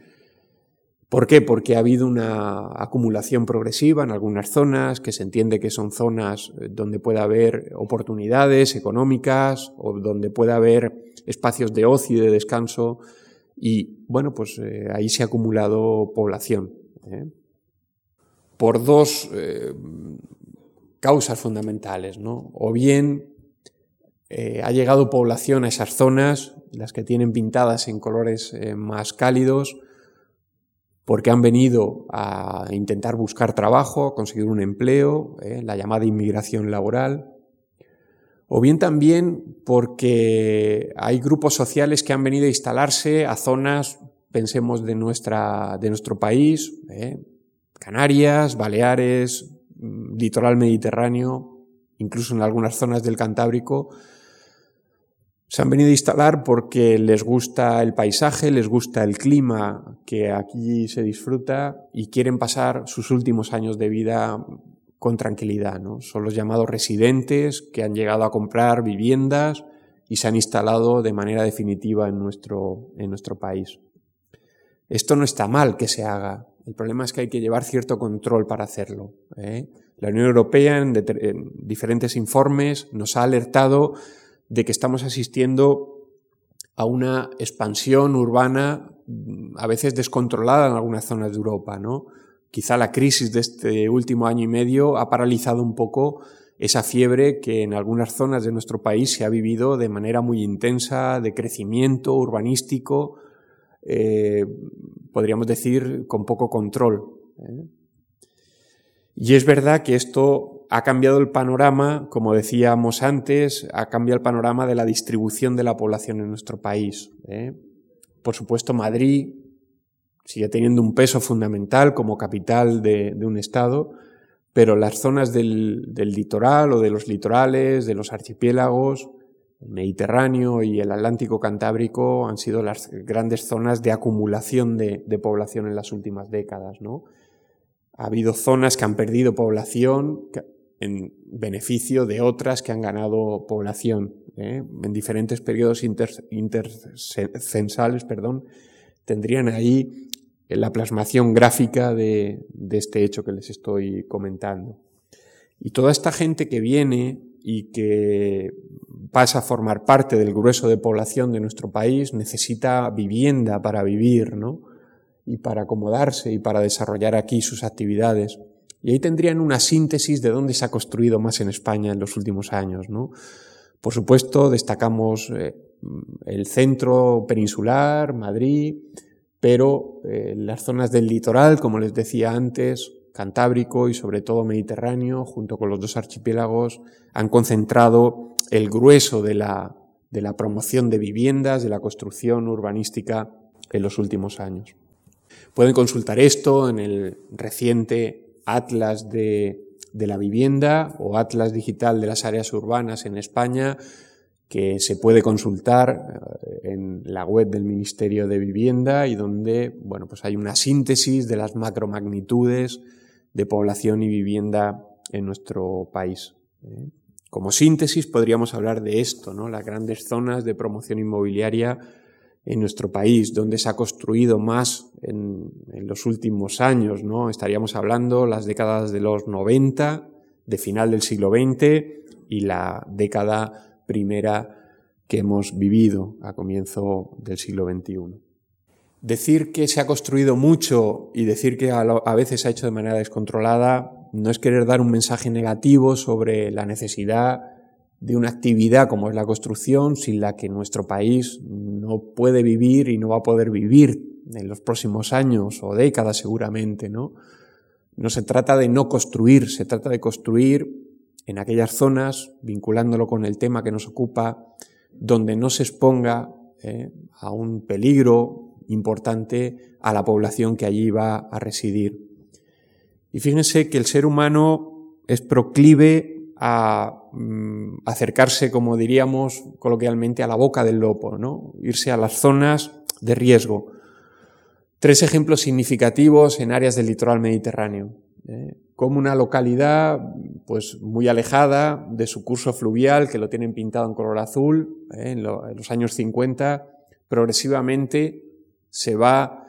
¿Por qué? Porque ha habido una acumulación progresiva en algunas zonas, que se entiende que son zonas eh, donde puede haber oportunidades económicas o donde puede haber espacios de ocio y de descanso. Y bueno, pues eh, ahí se ha acumulado población. Por dos causas fundamentales, ¿no? O bien ha llegado población a esas zonas las que tienen pintadas en colores eh, más cálidos, porque han venido a intentar buscar trabajo, a conseguir un empleo, eh, la llamada inmigración laboral, o bien también porque hay grupos sociales que han venido a instalarse a zonas, pensemos, de, nuestra, de nuestro país, eh, Canarias, Baleares, mm, litoral mediterráneo, incluso en algunas zonas del Cantábrico, se han venido a instalar porque les gusta el paisaje, les gusta el clima que aquí se disfruta y quieren pasar sus últimos años de vida con tranquilidad. ¿no? Son los llamados residentes que han llegado a comprar viviendas y se han instalado de manera definitiva en nuestro, en nuestro país. Esto no está mal que se haga. El problema es que hay que llevar cierto control para hacerlo. ¿eh? La Unión Europea en diferentes informes nos ha alertado de que estamos asistiendo a una expansión urbana a veces descontrolada en algunas zonas de Europa, ¿no? Quizá la crisis de este último año y medio ha paralizado un poco esa fiebre que en algunas zonas de nuestro país se ha vivido de manera muy intensa, de crecimiento urbanístico, eh, podríamos decir, con poco control. ¿eh? Y es verdad que esto ha cambiado el panorama, como decíamos antes, ha cambiado el panorama de la distribución de la población en nuestro país. ¿eh? Por supuesto, Madrid sigue teniendo un peso fundamental como capital de, un Estado, pero las zonas del, litoral o de los litorales, de los archipiélagos, el Mediterráneo y el Atlántico Cantábrico han sido las grandes zonas de acumulación de, población en las últimas décadas, ¿no? Ha habido zonas que han perdido población en beneficio de otras que han ganado población. ¿eh? En diferentes periodos intercensales, perdón, tendrían ahí la plasmación gráfica de, de este hecho que les estoy comentando. Y toda esta gente que viene y que pasa a formar parte del grueso de población de nuestro país necesita vivienda para vivir, ¿no? Y para acomodarse y para desarrollar aquí sus actividades. Y ahí tendrían una síntesis de dónde se ha construido más en España en los últimos años, ¿no? Por supuesto, destacamos eh, el centro peninsular, Madrid, pero eh, las zonas del litoral, como les decía antes, Cantábrico y sobre todo Mediterráneo, junto con los dos archipiélagos, han concentrado el grueso de la, de la promoción de viviendas, de la construcción urbanística en los últimos años. Pueden consultar esto en el reciente Atlas de, la Vivienda o Atlas Digital de las Áreas Urbanas en España, que se puede consultar eh, en la web del Ministerio de Vivienda y donde, bueno, pues hay una síntesis de las macromagnitudes de población y vivienda en nuestro país. ¿eh? Como síntesis podríamos hablar de esto, ¿no? Las grandes zonas de promoción inmobiliaria en nuestro país, donde se ha construido más en, los últimos años, ¿no? Estaríamos hablando las décadas de los 90, de final del siglo XX y la década primera que hemos vivido a comienzo del siglo XXI. Decir que se ha construido mucho y decir que a veces se ha hecho de manera descontrolada no es querer dar un mensaje negativo sobre la necesidad de una actividad como es la construcción, sin la que nuestro país no puede vivir y no va a poder vivir en los próximos años o décadas seguramente, ¿no? No se trata de no construir, se trata de construir en aquellas zonas, vinculándolo con el tema que nos ocupa, donde no se exponga eh, a un peligro importante a la población que allí va a residir. Y fíjense que el ser humano es proclive a mm, acercarse, como diríamos coloquialmente, a la boca del lobo, ¿no? irse a las zonas de riesgo. Tres ejemplos significativos en áreas del litoral mediterráneo. ¿eh? como una localidad pues muy alejada de su curso fluvial, que lo tienen pintado en color azul, ¿eh? en, los años 50, progresivamente se va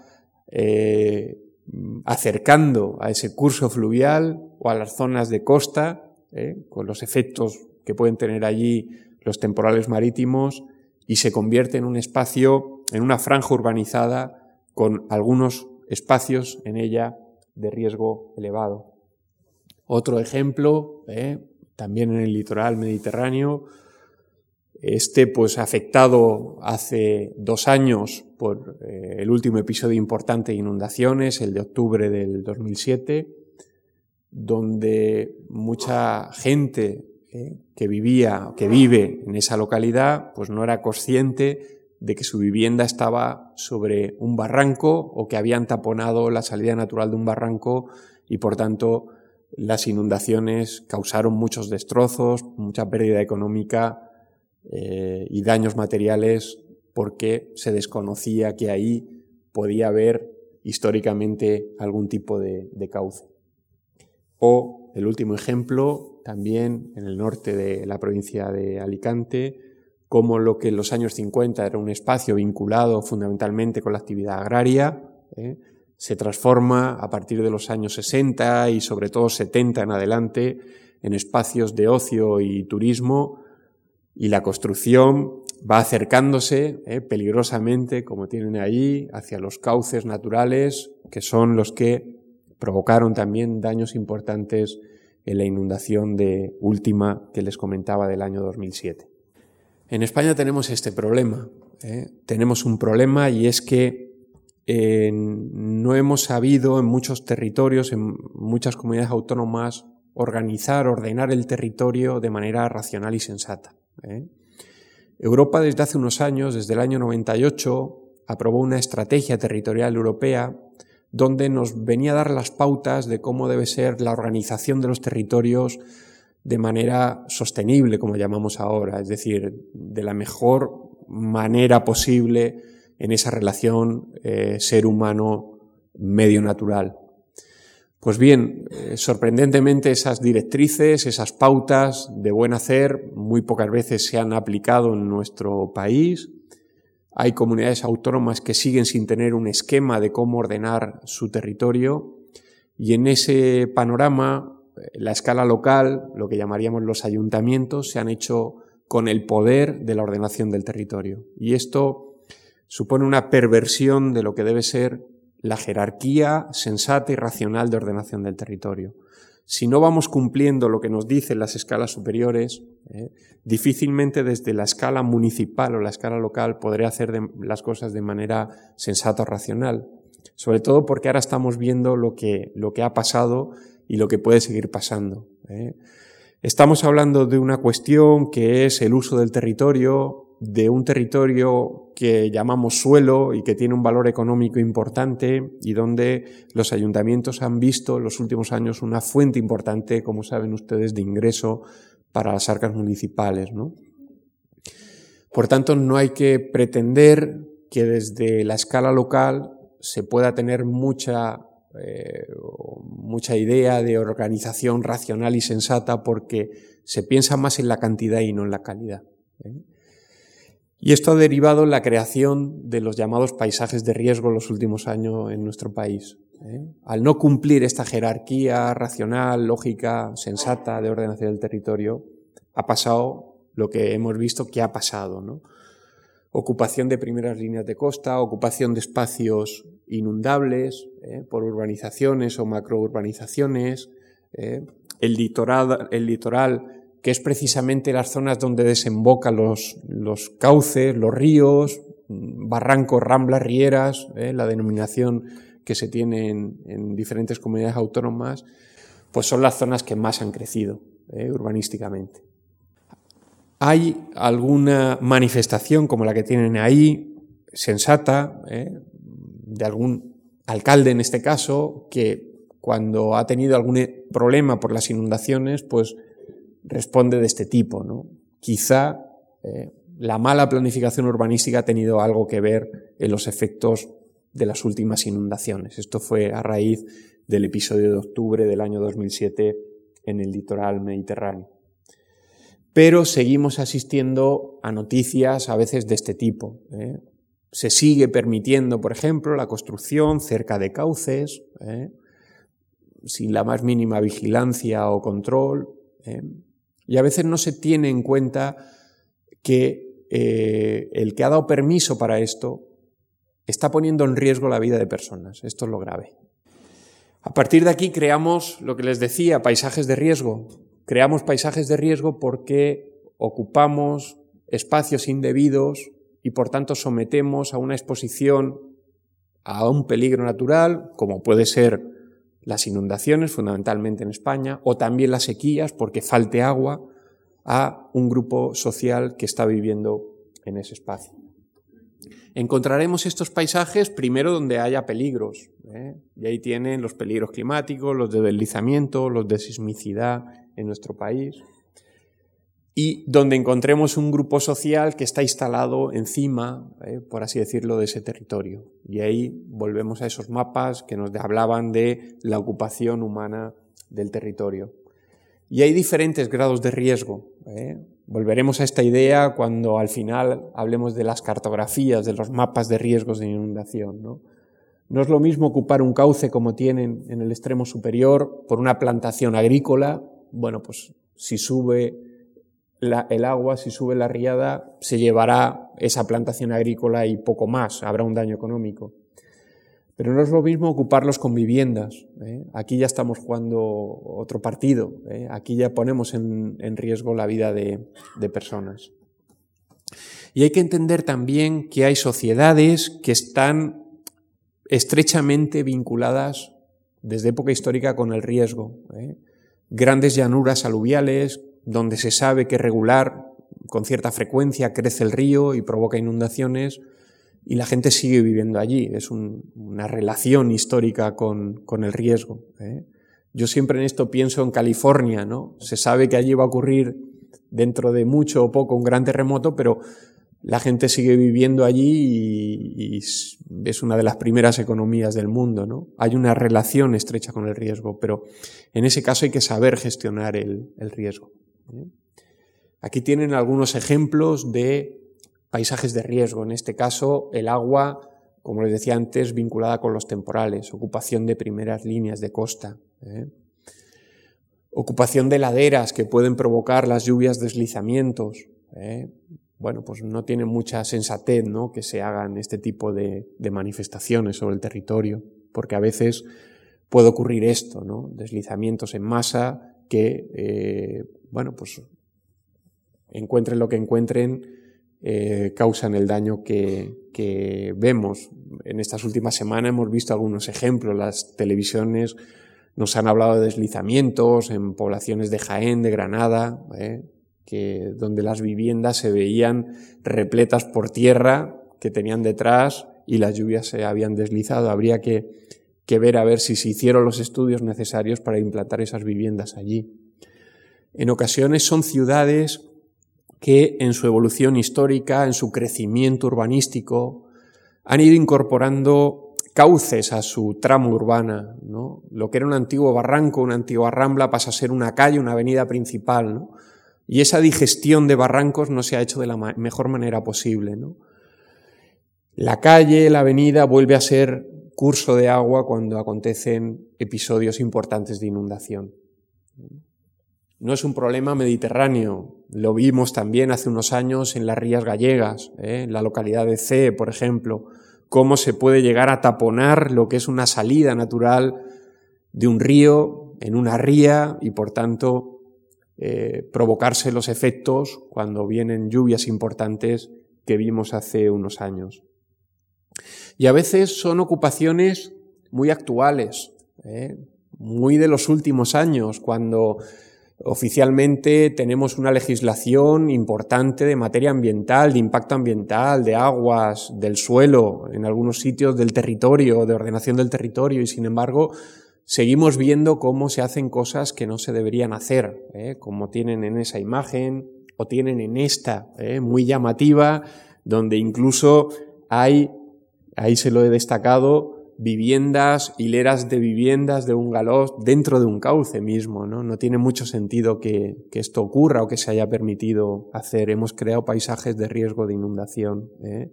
eh, acercando a ese curso fluvial o a las zonas de costa, eh, con los efectos que pueden tener allí los temporales marítimos, y se convierte en un espacio, en una franja urbanizada con algunos espacios en ella de riesgo elevado. Otro ejemplo, eh, también en el litoral mediterráneo, este, pues, afectado hace dos años por eh, el último episodio importante de inundaciones, el de octubre del 2007, donde mucha gente eh, que vivía, que vive en esa localidad, pues no era consciente de que su vivienda estaba sobre un barranco o que habían taponado la salida natural de un barranco y por tanto las inundaciones causaron muchos destrozos, mucha pérdida económica eh, y daños materiales porque se desconocía que ahí podía haber históricamente algún tipo de, de cauce. O el último ejemplo, también en el norte de la provincia de Alicante, como lo que en los años 50 era un espacio vinculado fundamentalmente con la actividad agraria, ¿eh? se transforma a partir de los años 60 y sobre todo 70 en adelante en espacios de ocio y turismo y la construcción va acercándose eh, peligrosamente, como tienen ahí, hacia los cauces naturales, que son los que provocaron también daños importantes en la inundación de última que les comentaba del año 2007. En España tenemos este problema. Eh, tenemos un problema y es que eh, no hemos sabido en muchos territorios, en muchas comunidades autónomas, organizar, ordenar el territorio de manera racional y sensata. ¿eh? Europa desde hace unos años, desde el año 98, aprobó una estrategia territorial europea donde nos venía a dar las pautas de cómo debe ser la organización de los territorios de manera sostenible, como llamamos ahora, es decir, de la mejor manera posible en esa relación eh, ser humano-medio natural. Pues bien, eh, sorprendentemente esas directrices, esas pautas de buen hacer muy pocas veces se han aplicado en nuestro país. Hay comunidades autónomas que siguen sin tener un esquema de cómo ordenar su territorio y en ese panorama eh, la escala local, lo que llamaríamos los ayuntamientos, se han hecho con el poder de la ordenación del territorio. Y esto supone una perversión de lo que debe ser la jerarquía sensata y racional de ordenación del territorio. Si no vamos cumpliendo lo que nos dicen las escalas superiores, eh, difícilmente desde la escala municipal o la escala local podré hacer las cosas de manera sensata o racional. Sobre todo porque ahora estamos viendo lo que, lo que ha pasado y lo que puede seguir pasando. Eh. Estamos hablando de una cuestión que es el uso del territorio, de un territorio que llamamos suelo y que tiene un valor económico importante y donde los ayuntamientos han visto en los últimos años una fuente importante, como saben ustedes, de ingreso para las arcas municipales. ¿no? Por tanto, no hay que pretender que desde la escala local se pueda tener mucha, eh, mucha idea de organización racional y sensata porque se piensa más en la cantidad y no en la calidad. ¿eh? Y esto ha derivado en la creación de los llamados paisajes de riesgo en los últimos años en nuestro país. ¿eh? Al no cumplir esta jerarquía racional, lógica, sensata de ordenación del territorio, ha pasado lo que hemos visto que ha pasado. ¿no? Ocupación de primeras líneas de costa, ocupación de espacios inundables ¿eh? por urbanizaciones o macrourbanizaciones, ¿eh? el, litoral, el litoral que es precisamente las zonas donde desembocan los, cauces, los ríos, barrancos, ramblas, rieras, ¿eh? la denominación que se tiene en, diferentes comunidades autónomas, pues son las zonas que más han crecido ¿eh? urbanísticamente. Hay alguna manifestación como la que tienen ahí, sensata, ¿eh? de algún alcalde en este caso, que cuando ha tenido algún problema por las inundaciones, pues responde de este tipo. ¿no? Quizá eh, la mala planificación urbanística ha tenido algo que ver en los efectos de las últimas inundaciones. Esto fue a raíz del episodio de octubre del año 2007 en el litoral mediterráneo. Pero seguimos asistiendo a noticias a veces de este tipo. ¿eh? Se sigue permitiendo, por ejemplo, la construcción cerca de cauces, ¿eh? sin la más mínima vigilancia o control. Y a veces no se tiene en cuenta que eh, el que ha dado permiso para esto está poniendo en riesgo la vida de personas. Esto es lo grave. A partir de aquí creamos lo que les decía, paisajes de riesgo. Creamos paisajes de riesgo porque ocupamos espacios indebidos y por tanto sometemos a una exposición a un peligro natural, como puede ser las inundaciones, fundamentalmente en España, o también las sequías, porque falte agua, a un grupo social que está viviendo en ese espacio. Encontraremos estos paisajes primero donde haya peligros, ¿eh? y ahí tienen los peligros climáticos, los de deslizamiento, los de sismicidad en nuestro país, y donde encontremos un grupo social que está instalado encima, eh, por así decirlo, de ese territorio. Y ahí volvemos a esos mapas que nos hablaban de la ocupación humana del territorio. Y hay diferentes grados de riesgo. ¿eh? Volveremos a esta idea cuando al final hablemos de las cartografías, de los mapas de riesgos de inundación. ¿no? no es lo mismo ocupar un cauce como tienen en el extremo superior por una plantación agrícola. Bueno, pues si sube el agua, si sube la riada, se llevará esa plantación agrícola y poco más, habrá un daño económico. Pero no es lo mismo ocuparlos con viviendas. ¿eh? Aquí ya estamos jugando otro partido. ¿eh? Aquí ya ponemos en, riesgo la vida de, de, personas. Y hay que entender también que hay sociedades que están estrechamente vinculadas desde época histórica con el riesgo. ¿eh? Grandes llanuras aluviales donde se sabe que regular, con cierta frecuencia, crece el río y provoca inundaciones, y la gente sigue viviendo allí. Es una relación histórica con, el riesgo. ¿eh? Yo siempre en esto pienso en California, ¿no? Se sabe que allí va a ocurrir dentro de mucho o poco un gran terremoto, pero la gente sigue viviendo allí y, es una de las primeras economías del mundo, ¿no? Hay una relación estrecha con el riesgo, pero en ese caso hay que saber gestionar el, riesgo. ¿Eh? Aquí tienen algunos ejemplos de paisajes de riesgo. En este caso, el agua, como les decía antes, vinculada con los temporales, ocupación de primeras líneas de costa. ¿eh? Ocupación de laderas que pueden provocar las lluvias deslizamientos. ¿eh? bueno, pues no tiene mucha sensatez ¿no? que se hagan este tipo de, manifestaciones sobre el territorio, porque a veces puede ocurrir esto, ¿no? deslizamientos en masa que, bueno, pues encuentren lo que encuentren, eh, causan el daño que, que, vemos. En estas últimas semanas hemos visto algunos ejemplos, las televisiones nos han hablado de deslizamientos en poblaciones de Jaén, de Granada, ¿eh? que, donde las viviendas se veían repletas por tierra que tenían detrás y las lluvias se habían deslizado. Habría que, que ver a ver si se hicieron los estudios necesarios para implantar esas viviendas allí. En ocasiones son ciudades que en su evolución histórica, en su crecimiento urbanístico, han ido incorporando cauces a su tramo urbana. Lo que era un antiguo barranco, una antigua rambla, pasa a ser una calle, una avenida principal. Y esa digestión de barrancos no se ha hecho de la mejor manera posible. La calle, la avenida vuelve a ser curso de agua cuando acontecen episodios importantes de inundación. No es un problema mediterráneo. Lo vimos también hace unos años en las rías gallegas, ¿eh? en la localidad de C, por ejemplo, cómo se puede llegar a taponar lo que es una salida natural de un río en una ría y por tanto eh, provocarse los efectos cuando vienen lluvias importantes que vimos hace unos años. Y a veces son ocupaciones muy actuales, ¿eh? muy de los últimos años, cuando Oficialmente tenemos una legislación importante de materia ambiental, de impacto ambiental, de aguas, del suelo, en algunos sitios del territorio, de ordenación del territorio, y sin embargo seguimos viendo cómo se hacen cosas que no se deberían hacer, ¿eh? como tienen en esa imagen o tienen en esta, ¿eh? muy llamativa, donde incluso hay, ahí se lo he destacado, viviendas, hileras de viviendas de un galoz dentro de un cauce mismo, ¿no? No tiene mucho sentido que, esto ocurra o que se haya permitido hacer. Hemos creado paisajes de riesgo de inundación. ¿eh?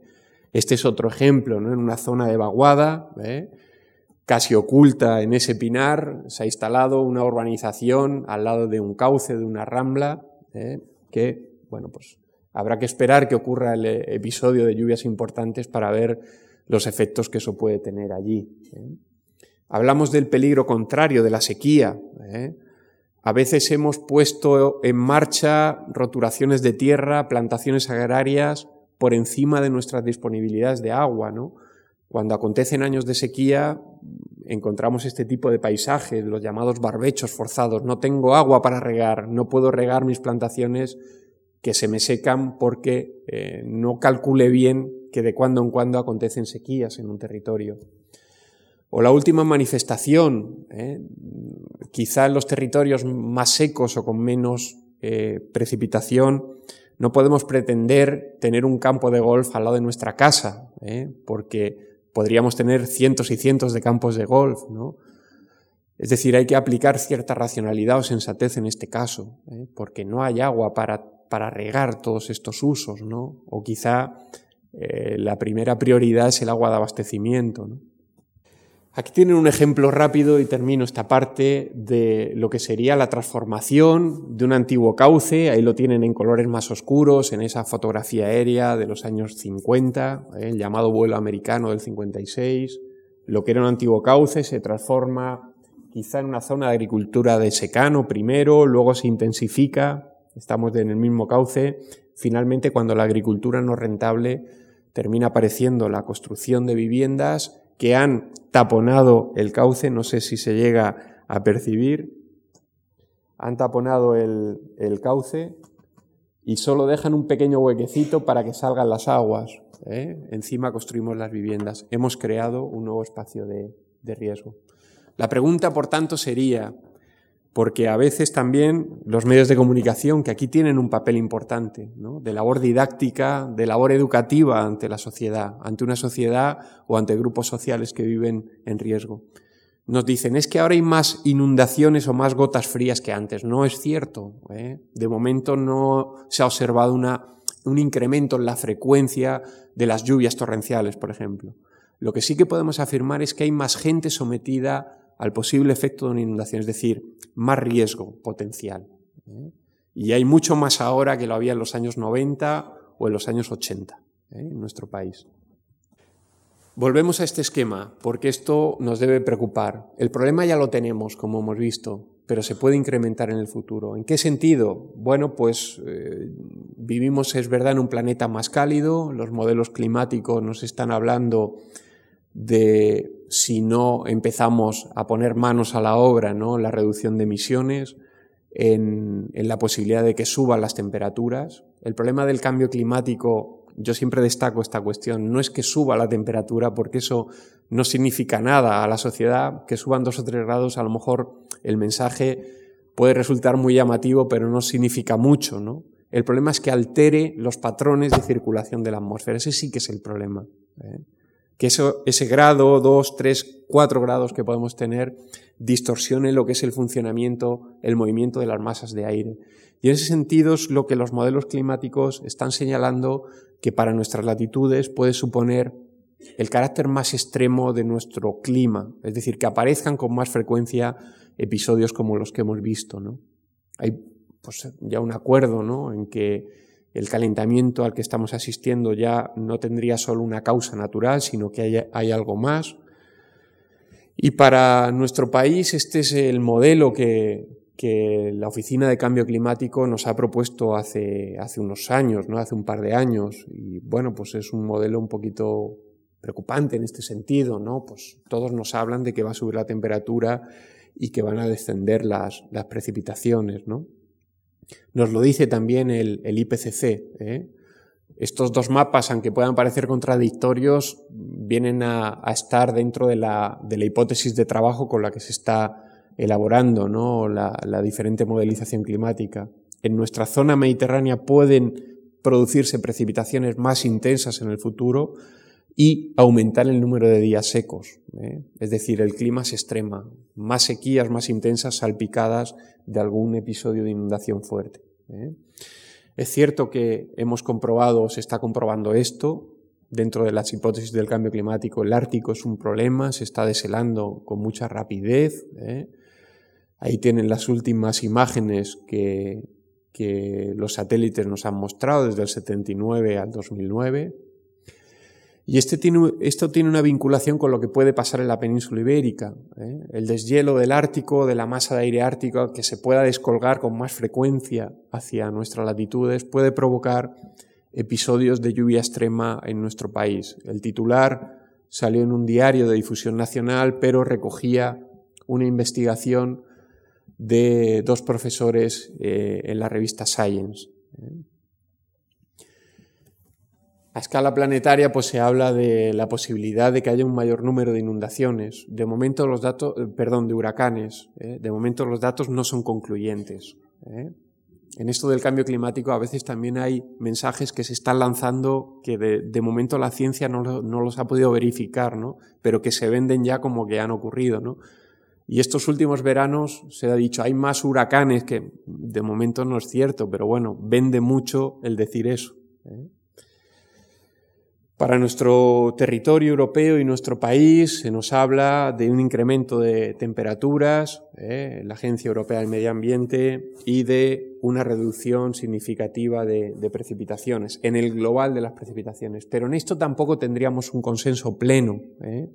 Este es otro ejemplo, ¿no? En una zona de vaguada, ¿eh? casi oculta en ese pinar, se ha instalado una urbanización al lado de un cauce, de una rambla, ¿eh? que, bueno, pues habrá que esperar que ocurra el episodio de lluvias importantes para ver los efectos que eso puede tener allí. ¿eh? Hablamos del peligro contrario, de la sequía. ¿eh? A veces hemos puesto en marcha roturaciones de tierra, plantaciones agrarias por encima de nuestras disponibilidades de agua. ¿no? Cuando acontecen años de sequía, encontramos este tipo de paisajes, los llamados barbechos forzados. No tengo agua para regar, no puedo regar mis plantaciones que se me secan porque eh, no calcule bien que de cuando en cuando acontecen sequías en un territorio. O la última manifestación, ¿eh? quizá en los territorios más secos o con menos eh, precipitación, no podemos pretender tener un campo de golf al lado de nuestra casa, ¿eh? porque podríamos tener cientos y cientos de campos de golf, ¿no? Es decir, hay que aplicar cierta racionalidad o sensatez en este caso, porque no hay agua para, para regar todos estos usos, ¿no? O quizá eh, la primera prioridad es el agua de abastecimiento. Aquí tienen un ejemplo rápido y termino esta parte de lo que sería la transformación de un antiguo cauce. Ahí lo tienen en colores más oscuros, en esa fotografía aérea de los años 50, ¿eh? el llamado vuelo americano del 56. Lo que era un antiguo cauce se transforma quizá en una zona de agricultura de secano primero, luego se intensifica, estamos en el mismo cauce. Finalmente, cuando la agricultura no rentable, termina apareciendo la construcción de viviendas que han taponado el cauce, no sé si se llega a percibir, han taponado el, cauce y solo dejan un pequeño huequecito para que salgan las aguas. ¿eh? Encima construimos las viviendas. Hemos creado un nuevo espacio de riesgo. La pregunta, por tanto, sería, porque a veces también los medios de comunicación, que aquí tienen un papel importante, de labor didáctica, de labor educativa ante la sociedad, ante una sociedad o ante grupos sociales que viven en riesgo. Nos dicen, es que ahora hay más inundaciones o más gotas frías que antes. No es cierto. ¿eh? De momento no se ha observado una, un incremento en la frecuencia de las lluvias torrenciales, por ejemplo. Lo que sí que podemos afirmar es que hay más gente sometida al posible efecto de una inundación, es decir, más riesgo potencial. ¿eh? Y hay mucho más ahora que lo había en los años 90 o en los años 80 ¿eh? en nuestro país. Volvemos a este esquema, porque esto nos debe preocupar. El problema ya lo tenemos, como hemos visto, pero se puede incrementar en el futuro. ¿En qué sentido? Bueno, pues eh, vivimos, es verdad, en un planeta más cálido, los modelos climáticos nos están hablando de si no empezamos a poner manos a la obra, ¿no? la reducción de emisiones, en, la posibilidad de que suban las temperaturas. El problema del cambio climático, yo siempre destaco esta cuestión, no es que suba la temperatura, porque eso no significa nada a la sociedad, que suban dos o tres grados, a lo mejor el mensaje puede resultar muy llamativo, pero no significa mucho, ¿no? El problema es que altere los patrones de circulación de la atmósfera. Ese sí que es el problema. ¿eh? Que ese grado, dos, tres, cuatro grados que podemos tener distorsione lo que es el funcionamiento, el movimiento de las masas de aire. Y en ese sentido es lo que los modelos climáticos están señalando que para nuestras latitudes puede suponer el carácter más extremo de nuestro clima, es decir, que aparezcan con más frecuencia episodios como los que hemos visto. ¿no? Hay pues, ya un acuerdo ¿no? en que el calentamiento al que estamos asistiendo ya no tendría solo una causa natural, sino que hay, algo más. Y para nuestro país este es el modelo que, la Oficina de Cambio Climático nos ha propuesto hace, hace unos años, ¿no? hace un par de años. Y bueno, pues es un modelo un poquito preocupante en este sentido, ¿no? Pues todos nos hablan de que va a subir la temperatura y que van a descender las, las precipitaciones, ¿no? Nos lo dice también el, IPCC. ¿eh? Estos dos mapas, aunque puedan parecer contradictorios, vienen a, estar dentro de la, hipótesis de trabajo con la que se está elaborando ¿no? la, la diferente modelización climática. En nuestra zona mediterránea pueden producirse precipitaciones más intensas en el futuro, y aumentar el número de días secos. ¿eh? Es decir, el clima se extrema, más sequías más intensas salpicadas de algún episodio de inundación fuerte. ¿eh? Es cierto que hemos comprobado, se está comprobando esto, dentro de las hipótesis del cambio climático, el Ártico es un problema, se está deshelando con mucha rapidez. ¿eh? Ahí tienen las últimas imágenes que, que los satélites nos han mostrado desde el 79 al 2009. Y este tiene, esto tiene una vinculación con lo que puede pasar en la península ibérica. ¿eh? El deshielo del Ártico, de la masa de aire ártico, que se pueda descolgar con más frecuencia hacia nuestras latitudes, puede provocar episodios de lluvia extrema en nuestro país. El titular salió en un diario de difusión nacional, pero recogía una investigación de dos profesores eh, en la revista Science. ¿eh? A escala planetaria, pues se habla de la posibilidad de que haya un mayor número de inundaciones. De momento los datos, eh, perdón, de huracanes. ¿eh? De momento los datos no son concluyentes. ¿eh? En esto del cambio climático a veces también hay mensajes que se están lanzando que de, momento la ciencia no, los ha podido verificar, ¿no? Pero que se venden ya como que han ocurrido, ¿no? Y estos últimos veranos se ha dicho, hay más huracanes que de momento no es cierto, pero bueno, vende mucho el decir eso. Para nuestro territorio europeo y nuestro país se nos habla de un incremento de temperaturas, eh, la Agencia Europea del Medio Ambiente, y de una reducción significativa de, precipitaciones, en el global de las precipitaciones. Pero en esto tampoco tendríamos un consenso pleno. Eh.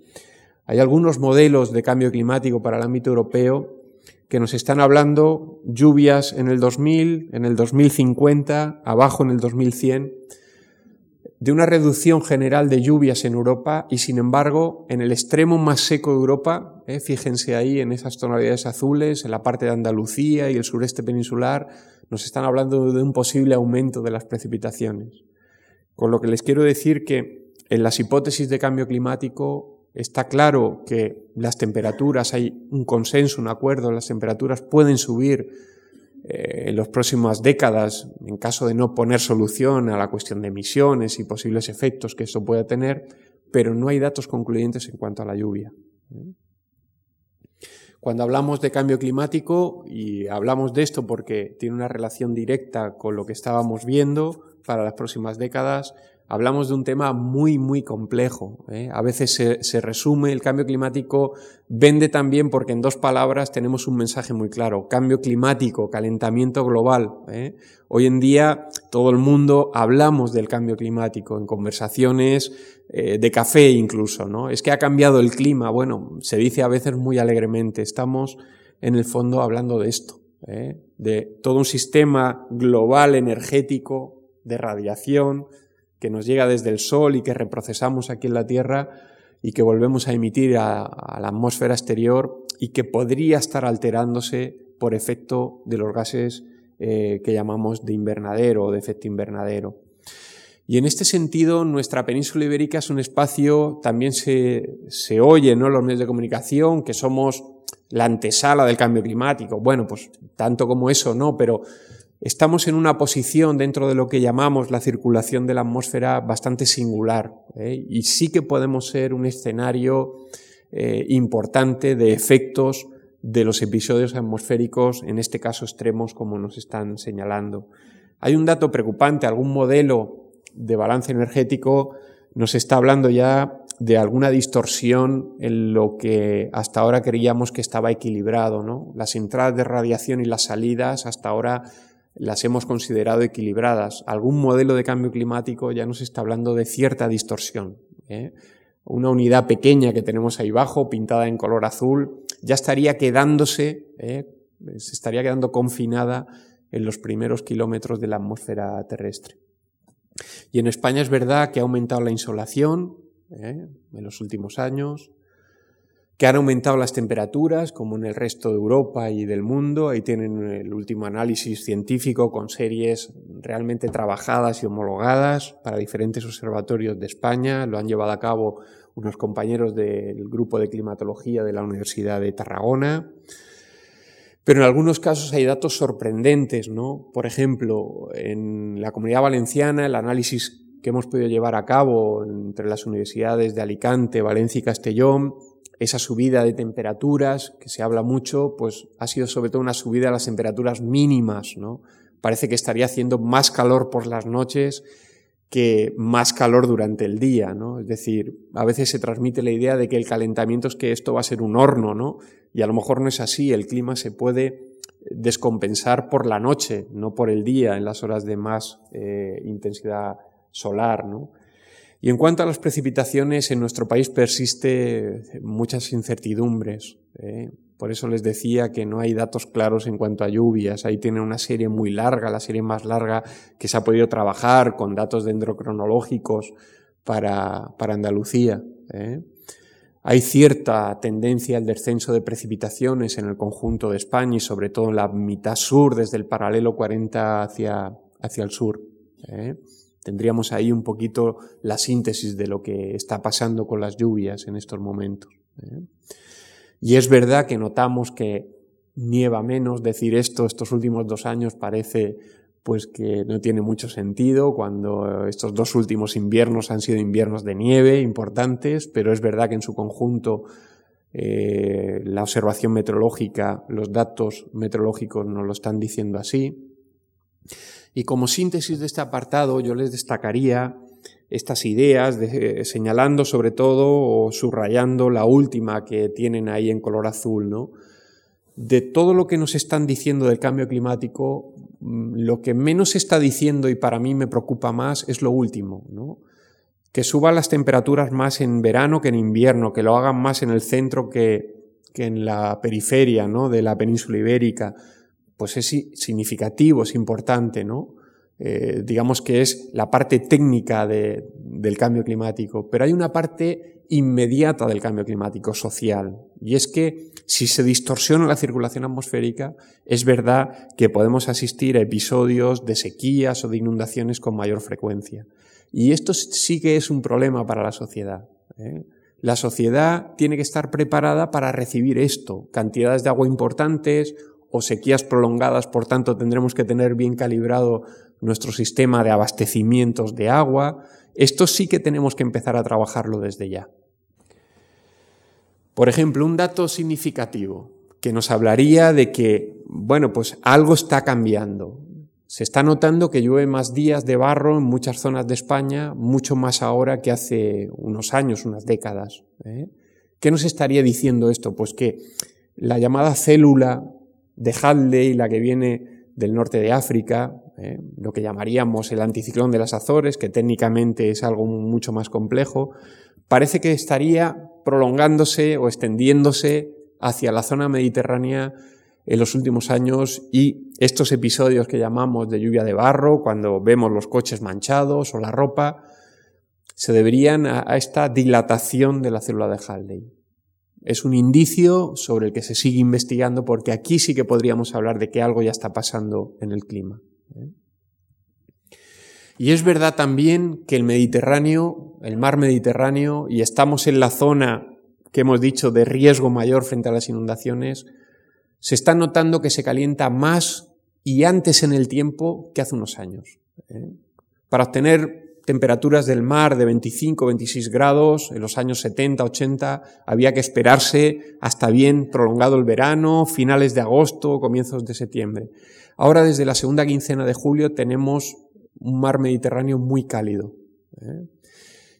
Hay algunos modelos de cambio climático para el ámbito europeo que nos están hablando lluvias en el 2000, en el 2050, abajo en el 2100 de una reducción general de lluvias en Europa y sin embargo en el extremo más seco de Europa, eh, fíjense ahí en esas tonalidades azules, en la parte de Andalucía y el sureste peninsular, nos están hablando de un posible aumento de las precipitaciones. Con lo que les quiero decir que en las hipótesis de cambio climático está claro que las temperaturas, hay un consenso, un acuerdo, las temperaturas pueden subir eh, en las próximas décadas en caso de no poner solución a la cuestión de emisiones y posibles efectos que esto pueda tener, pero no hay datos concluyentes en cuanto a la lluvia. Cuando hablamos de cambio climático, y hablamos de esto porque tiene una relación directa con lo que estábamos viendo para las próximas décadas, hablamos de un tema muy, muy complejo. ¿eh? A veces se, resume, el cambio climático vende también porque en dos palabras tenemos un mensaje muy claro. Cambio climático, calentamiento global. ¿eh? Hoy en día todo el mundo hablamos del cambio climático en conversaciones eh, de café incluso. ¿no? Es que ha cambiado el clima. Bueno, se dice a veces muy alegremente. Estamos en el fondo hablando de esto. de todo un sistema global energético de radiación, que nos llega desde el Sol y que reprocesamos aquí en la Tierra y que volvemos a emitir a, la atmósfera exterior y que podría estar alterándose por efecto de los gases eh, que llamamos de invernadero o de efecto invernadero. Y en este sentido, nuestra península ibérica es un espacio, también se, se oye ¿no? los medios de comunicación, que somos la antesala del cambio climático. Bueno, pues tanto como eso, no, pero estamos en una posición dentro de lo que llamamos la circulación de la atmósfera bastante singular ¿eh? y sí que podemos ser un escenario eh, importante de efectos de los episodios atmosféricos, en este caso extremos, como nos están señalando. Hay un dato preocupante, algún modelo de balance energético nos está hablando ya de alguna distorsión en lo que hasta ahora creíamos que estaba equilibrado, ¿no? Las entradas de radiación y las salidas hasta ahora las hemos considerado equilibradas. Algún modelo de cambio climático ya nos está hablando de cierta distorsión. ¿eh? Una unidad pequeña que tenemos ahí abajo, pintada en color azul, ya estaría quedándose, ¿eh? se estaría quedando confinada en los primeros kilómetros de la atmósfera terrestre. Y en España es verdad que ha aumentado la insolación ¿eh? en los últimos años, que han aumentado las temperaturas, como en el resto de Europa y del mundo. Ahí tienen el último análisis científico con series realmente trabajadas y homologadas para diferentes observatorios de España. Lo han llevado a cabo unos compañeros del grupo de climatología de la Universidad de Tarragona. Pero en algunos casos hay datos sorprendentes, ¿no? Por ejemplo, en la comunidad valenciana, el análisis que hemos podido llevar a cabo entre las universidades de Alicante, Valencia y Castellón, esa subida de temperaturas, que se habla mucho, pues ha sido sobre todo una subida a las temperaturas mínimas, ¿no? Parece que estaría haciendo más calor por las noches que más calor durante el día, ¿no? Es decir, a veces se transmite la idea de que el calentamiento es que esto va a ser un horno, ¿no? Y a lo mejor no es así, el clima se puede descompensar por la noche, no por el día, en las horas de más eh, intensidad solar, ¿no? Y en cuanto a las precipitaciones, en nuestro país persiste muchas incertidumbres. ¿eh? Por eso les decía que no hay datos claros en cuanto a lluvias. Ahí tienen una serie muy larga, la serie más larga que se ha podido trabajar con datos dendrocronológicos para, para Andalucía. ¿eh? Hay cierta tendencia al descenso de precipitaciones en el conjunto de España y sobre todo en la mitad sur, desde el paralelo 40 hacia, hacia el sur. ¿eh? Tendríamos ahí un poquito la síntesis de lo que está pasando con las lluvias en estos momentos. ¿eh? Y es verdad que notamos que nieva menos. Decir esto estos últimos dos años parece pues que no tiene mucho sentido cuando estos dos últimos inviernos han sido inviernos de nieve importantes, pero es verdad que en su conjunto eh, la observación meteorológica, los datos meteorológicos nos lo están diciendo así. Y como síntesis de este apartado, yo les destacaría estas ideas, de, señalando sobre todo o subrayando la última que tienen ahí en color azul, ¿no? De todo lo que nos están diciendo del cambio climático, mm, lo que menos se está diciendo y para mí me preocupa más es lo último, ¿no? Que suban las temperaturas más en verano que en invierno, que lo hagan más en el centro que, que en la periferia, ¿no? De la península ibérica pues es significativo, es importante, ¿no? Eh, digamos que es la parte técnica del cambio climático, pero hay una parte inmediata del cambio climático social, y es que si se distorsiona la circulación atmosférica, es verdad que podemos asistir a episodios de sequías o de inundaciones con mayor frecuencia. Y esto sí que es un problema para la sociedad. ¿eh? La sociedad tiene que estar preparada para recibir esto, cantidades de agua importantes o sequías prolongadas, por tanto tendremos que tener bien calibrado nuestro sistema de abastecimientos de agua. Esto sí que tenemos que empezar a trabajarlo desde ya. Por ejemplo, un dato significativo que nos hablaría de que, bueno, pues algo está cambiando. Se está notando que llueve más días de barro en muchas zonas de España, mucho más ahora que hace unos años, unas décadas. ¿eh? ¿Qué nos estaría diciendo esto? Pues que la llamada célula de Hadley, la que viene del norte de África, ¿eh? lo que llamaríamos el anticiclón de las Azores, que técnicamente es algo mucho más complejo, parece que estaría prolongándose o extendiéndose hacia la zona mediterránea en los últimos años y estos episodios que llamamos de lluvia de barro, cuando vemos los coches manchados o la ropa, se deberían a, esta dilatación de la célula de Halley. Es un indicio sobre el que se sigue investigando porque aquí sí que podríamos hablar de que algo ya está pasando en el clima. ¿eh? Y es verdad también que el Mediterráneo, el mar Mediterráneo, y estamos en la zona que hemos dicho de riesgo mayor frente a las inundaciones, se está notando que se calienta más y antes en el tiempo que hace unos años. ¿eh? Para obtener temperaturas del mar de 25, 26 grados, en los años 70, 80, había que esperarse hasta bien prolongado el verano, finales de agosto, comienzos de septiembre. Ahora, desde la segunda quincena de julio, tenemos un mar Mediterráneo muy cálido. ¿eh?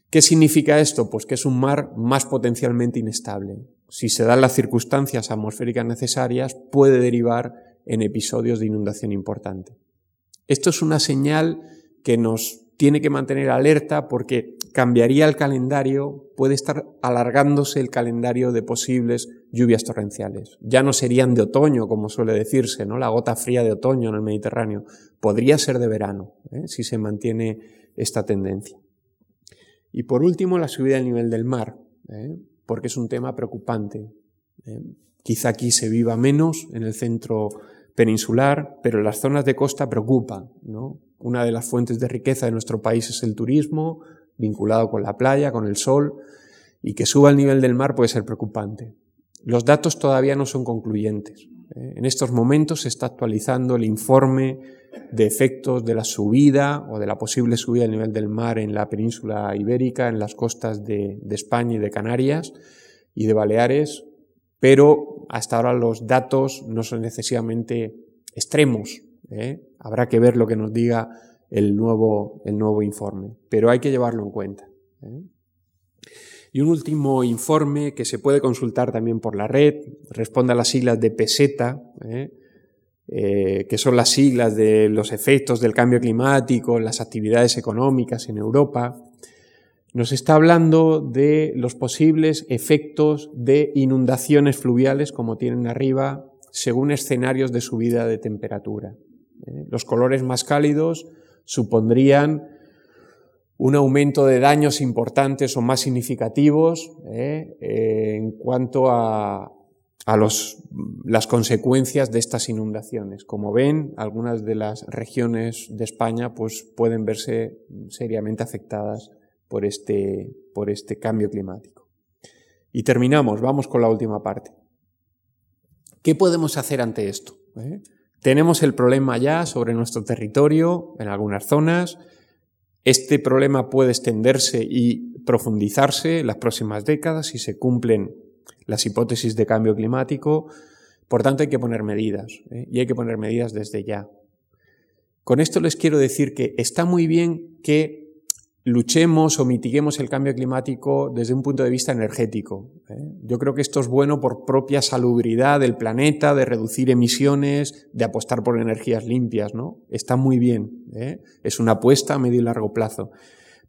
¿Qué significa esto? Pues que es un mar más potencialmente inestable. Si se dan las circunstancias atmosféricas necesarias, puede derivar en episodios de inundación importante. Esto es una señal que nos tiene que mantener alerta porque cambiaría el calendario, puede estar alargándose el calendario de posibles lluvias torrenciales. Ya no serían de otoño, como suele decirse, ¿no? La gota fría de otoño en el Mediterráneo. Podría ser de verano, ¿eh? si se mantiene esta tendencia. Y por último, la subida del nivel del mar, ¿eh? porque es un tema preocupante. ¿eh? Quizá aquí se viva menos en el centro peninsular, pero las zonas de costa preocupa. ¿no? Una de las fuentes de riqueza de nuestro país es el turismo, vinculado con la playa, con el sol, y que suba el nivel del mar puede ser preocupante. Los datos todavía no son concluyentes. ¿eh? En estos momentos se está actualizando el informe de efectos de la subida o de la posible subida del nivel del mar en la península ibérica, en las costas de, España y de Canarias y de Baleares, pero hasta ahora los datos no son necesariamente extremos. ¿Eh? Habrá que ver lo que nos diga el nuevo, el nuevo informe, pero hay que llevarlo en cuenta. ¿eh? Y un último informe que se puede consultar también por la red, responde a las siglas de PESETA, ¿eh? Que son las siglas de los efectos del cambio climático, las actividades económicas en Europa, nos está hablando de los posibles efectos de inundaciones fluviales, como tienen arriba, según escenarios de subida de temperatura. ¿Eh? Los colores más cálidos supondrían un aumento de daños importantes o más significativos ¿eh? en cuanto a, las consecuencias de estas inundaciones. Como ven, algunas de las regiones de España pues, pueden verse seriamente afectadas por este, por este cambio climático. Y terminamos, vamos con la última parte. ¿Qué podemos hacer ante esto? ¿Eh? Tenemos el problema ya sobre nuestro territorio, en algunas zonas. Este problema puede extenderse y profundizarse en las próximas décadas si se cumplen las hipótesis de cambio climático. Por tanto, hay que poner medidas ¿eh? y hay que poner medidas desde ya. Con esto les quiero decir que está muy bien que luchemos o mitiguemos el cambio climático desde un punto de vista energético. ¿eh? Yo creo que esto es bueno por propia salubridad del planeta, de reducir emisiones, de apostar por energías limpias, ¿no? Está muy bien. ¿eh? Es una apuesta a medio y largo plazo.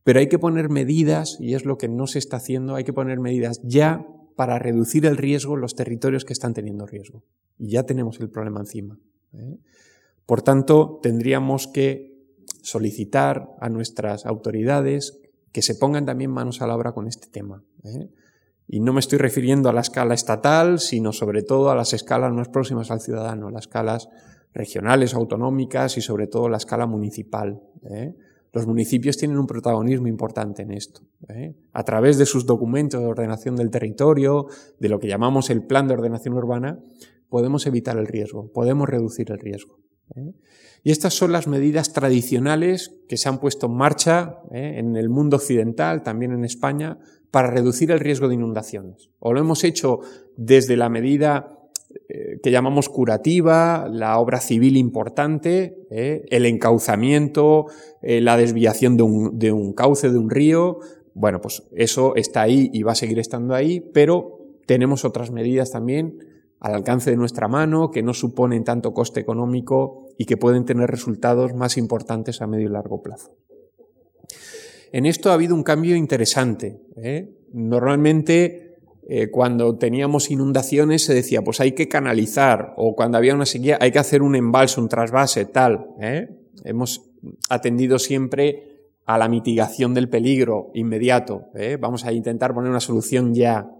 Pero hay que poner medidas, y es lo que no se está haciendo, hay que poner medidas ya para reducir el riesgo en los territorios que están teniendo riesgo. Y ya tenemos el problema encima. ¿eh? Por tanto, tendríamos que solicitar a nuestras autoridades que se pongan también manos a la obra con este tema. ¿eh? Y no me estoy refiriendo a la escala estatal, sino sobre todo a las escalas más próximas al ciudadano, las escalas regionales, autonómicas y sobre todo la escala municipal. ¿eh? Los municipios tienen un protagonismo importante en esto. ¿eh? A través de sus documentos de ordenación del territorio, de lo que llamamos el plan de ordenación urbana, podemos evitar el riesgo, podemos reducir el riesgo. ¿Eh? Y estas son las medidas tradicionales que se han puesto en marcha ¿eh? en el mundo occidental, también en España, para reducir el riesgo de inundaciones. O lo hemos hecho desde la medida eh, que llamamos curativa, la obra civil importante, el encauzamiento, la desviación de un, de un cauce de un río. Bueno, pues eso está ahí y va a seguir estando ahí, pero tenemos otras medidas también al alcance de nuestra mano, que no suponen tanto coste económico y que pueden tener resultados más importantes a medio y largo plazo. En esto ha habido un cambio interesante. ¿eh? Normalmente, eh, cuando teníamos inundaciones, se decía, pues hay que canalizar, o cuando había una sequía, hay que hacer un embalse, un trasvase, tal. ¿eh? Hemos atendido siempre a la mitigación del peligro inmediato. Vamos a intentar poner una solución ya.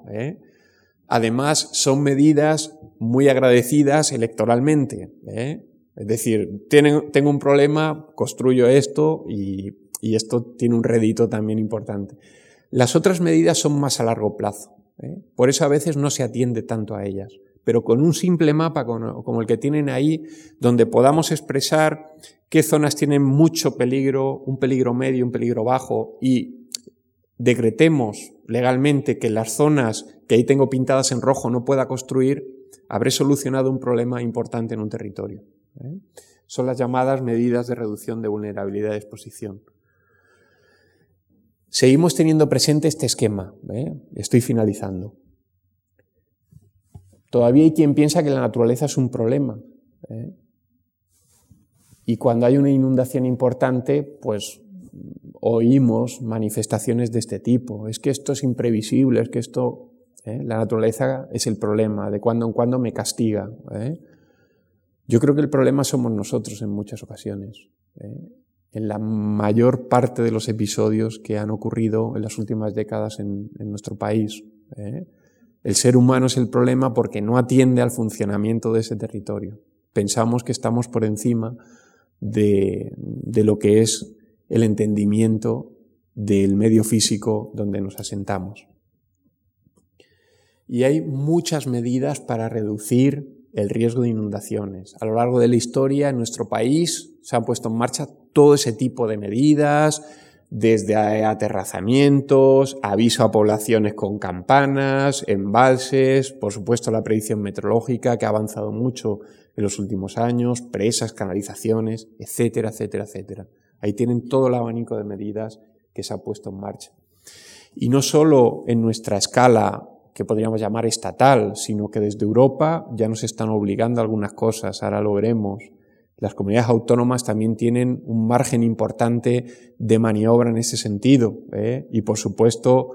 Además, son medidas muy agradecidas electoralmente. ¿eh? Es decir, tengo un problema, construyo esto y, esto tiene un rédito también importante. Las otras medidas son más a largo plazo. ¿eh? Por eso a veces no se atiende tanto a ellas. Pero con un simple mapa como el que tienen ahí, donde podamos expresar qué zonas tienen mucho peligro, un peligro medio, un peligro bajo, y decretemos legalmente que las zonas que ahí tengo pintadas en rojo no pueda construir, habré solucionado un problema importante en un territorio. ¿eh? Son las llamadas medidas de reducción de vulnerabilidad de exposición. Seguimos teniendo presente este esquema. ¿eh? Estoy finalizando. Todavía hay quien piensa que la naturaleza es un problema. ¿eh? Y cuando hay una inundación importante, pues oímos manifestaciones de este tipo. Es que esto es imprevisible, es que esto, ¿eh? la naturaleza es el problema, de cuando en cuando me castiga. ¿eh? Yo creo que el problema somos nosotros en muchas ocasiones. ¿eh? En la mayor parte de los episodios que han ocurrido en las últimas décadas en, nuestro país. El ser humano es el problema porque no atiende al funcionamiento de ese territorio. Pensamos que estamos por encima de, de lo que es el entendimiento del medio físico donde nos asentamos. Y hay muchas medidas para reducir el riesgo de inundaciones. A lo largo de la historia en nuestro país se han puesto en marcha todo ese tipo de medidas, desde aterrazamientos, aviso a poblaciones con campanas, embalses, por supuesto la predicción meteorológica que ha avanzado mucho en los últimos años, presas, canalizaciones, etcétera, etcétera, etcétera. Ahí tienen todo el abanico de medidas que se ha puesto en marcha. Y no solo en nuestra escala que podríamos llamar estatal, sino que desde Europa ya nos están obligando a algunas cosas, ahora lo veremos. Las comunidades autónomas también tienen un margen importante de maniobra en ese sentido. ¿eh? Y por supuesto,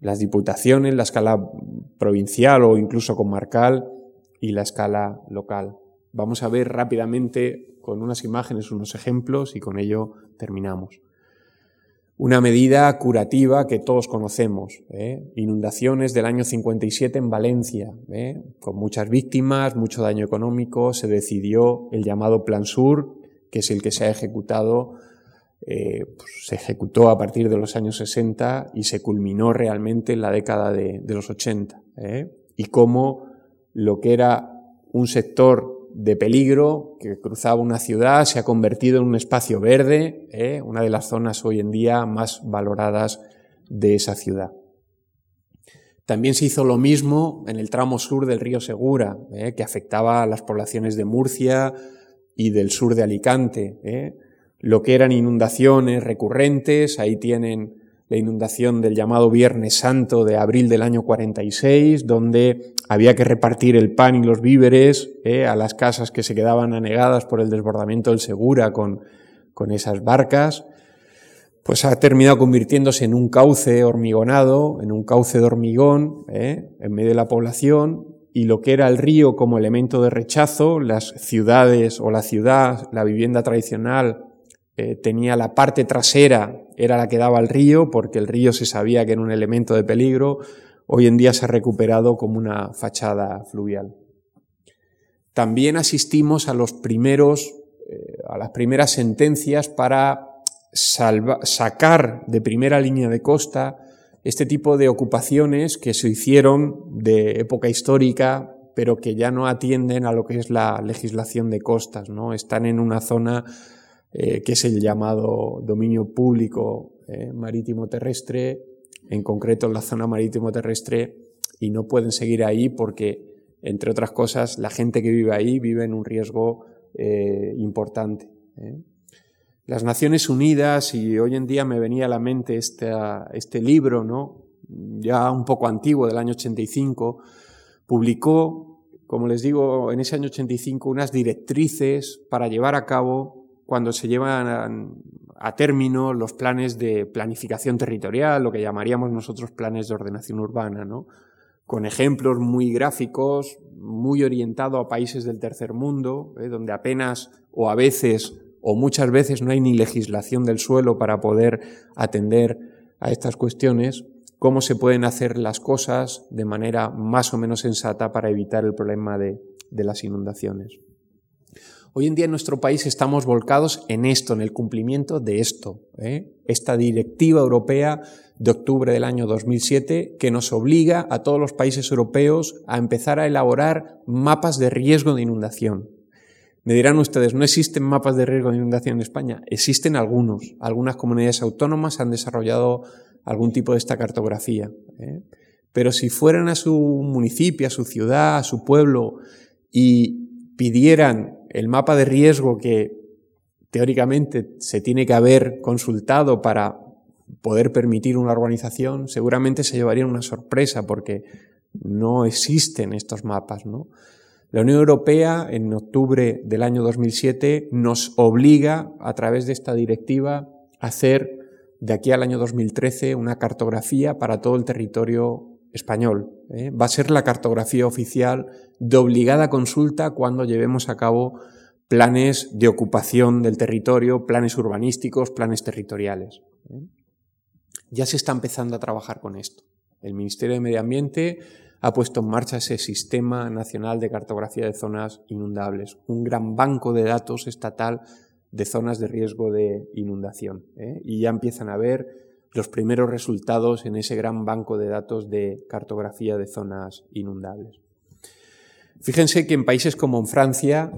las diputaciones, la escala provincial o incluso comarcal y la escala local. Vamos a ver rápidamente con unas imágenes, unos ejemplos y con ello terminamos. Una medida curativa que todos conocemos, ¿eh? inundaciones del año 57 en Valencia, ¿eh? con muchas víctimas, mucho daño económico, se decidió el llamado Plan Sur, que es el que se ha ejecutado, eh, pues, se ejecutó a partir de los años 60 y se culminó realmente en la década de, de los 80, y cómo lo que era un sector de peligro que cruzaba una ciudad se ha convertido en un espacio verde, ¿eh? una de las zonas hoy en día más valoradas de esa ciudad. También se hizo lo mismo en el tramo sur del río Segura, ¿eh? que afectaba a las poblaciones de Murcia y del sur de Alicante. ¿eh? Lo que eran inundaciones recurrentes, ahí tienen la inundación del llamado Viernes Santo de abril del año 46, donde había que repartir el pan y los víveres eh, a las casas que se quedaban anegadas por el desbordamiento del Segura con, con esas barcas, pues ha terminado convirtiéndose en un cauce hormigonado, en un cauce de hormigón eh, en medio de la población, y lo que era el río como elemento de rechazo, las ciudades o la ciudad, la vivienda tradicional, eh, tenía la parte trasera, era la que daba al río, porque el río se sabía que era un elemento de peligro, hoy en día se ha recuperado como una fachada fluvial. También asistimos a los primeros, eh, a las primeras sentencias para sacar de primera línea de costa este tipo de ocupaciones que se hicieron de época histórica, pero que ya no atienden a lo que es la legislación de costas, ¿no? Están en una zona eh, que es el llamado dominio público eh, marítimo terrestre, en concreto la zona marítimo terrestre, y no pueden seguir ahí porque, entre otras cosas, la gente que vive ahí vive en un riesgo eh, importante. Las Naciones Unidas, y hoy en día me venía a la mente este, este libro, ¿no? ya un poco antiguo, del año 85, publicó, como les digo, en ese año 85 unas directrices para llevar a cabo cuando se llevan a, término los planes de planificación territorial, lo que llamaríamos nosotros planes de ordenación urbana, ¿no? con ejemplos muy gráficos, muy orientado a países del tercer mundo, ¿eh? donde apenas o a veces o muchas veces no hay ni legislación del suelo para poder atender a estas cuestiones, cómo se pueden hacer las cosas de manera más o menos sensata para evitar el problema de, las inundaciones. Hoy en día en nuestro país estamos volcados en esto, en el cumplimiento de esto. ¿eh? Esta directiva europea de octubre del año 2007 que nos obliga a todos los países europeos a empezar a elaborar mapas de riesgo de inundación. Me dirán ustedes, ¿no existen mapas de riesgo de inundación en España? Existen algunos. Algunas comunidades autónomas han desarrollado algún tipo de esta cartografía. ¿eh? Pero si fueran a su municipio, a su ciudad, a su pueblo y pidieran el mapa de riesgo que teóricamente se tiene que haber consultado para poder permitir una urbanización, seguramente se llevarían una sorpresa porque no existen estos mapas, ¿no? La Unión Europea, en octubre del año 2007, nos obliga, a través de esta directiva, a hacer de aquí al año 2013 una cartografía para todo el territorio español. ¿eh? Va a ser la cartografía oficial de obligada consulta cuando llevemos a cabo planes de ocupación del territorio, planes urbanísticos, planes territoriales. ¿eh? Ya se está empezando a trabajar con esto. El Ministerio de Medio Ambiente ha puesto en marcha ese Sistema Nacional de Cartografía de Zonas Inundables, un gran banco de datos estatal de zonas de riesgo de inundación. ¿eh? Y ya empiezan a ver los primeros resultados en ese gran banco de datos de cartografía de zonas inundables. Fíjense que en países como en Francia,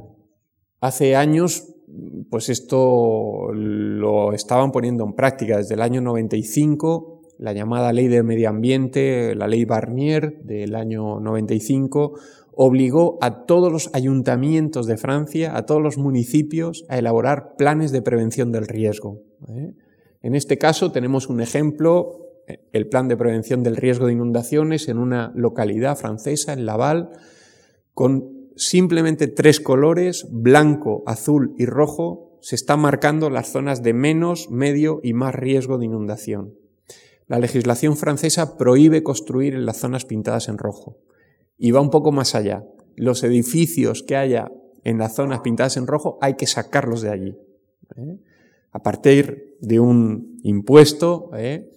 hace años, pues esto lo estaban poniendo en práctica desde el año 95 la llamada Ley de Medio Ambiente, la Ley Barnier del año 95, obligó a todos los ayuntamientos de Francia, a todos los municipios, a elaborar planes de prevención del riesgo. ¿eh? En este caso tenemos un ejemplo, el plan de prevención del riesgo de inundaciones en una localidad francesa, en Laval, con simplemente tres colores, blanco, azul y rojo, se están marcando las zonas de menos, medio y más riesgo de inundación. La legislación francesa prohíbe construir en las zonas pintadas en rojo y va un poco más allá. Los edificios que haya en las zonas pintadas en rojo hay que sacarlos de allí. ¿eh? A partir de un impuesto ¿eh?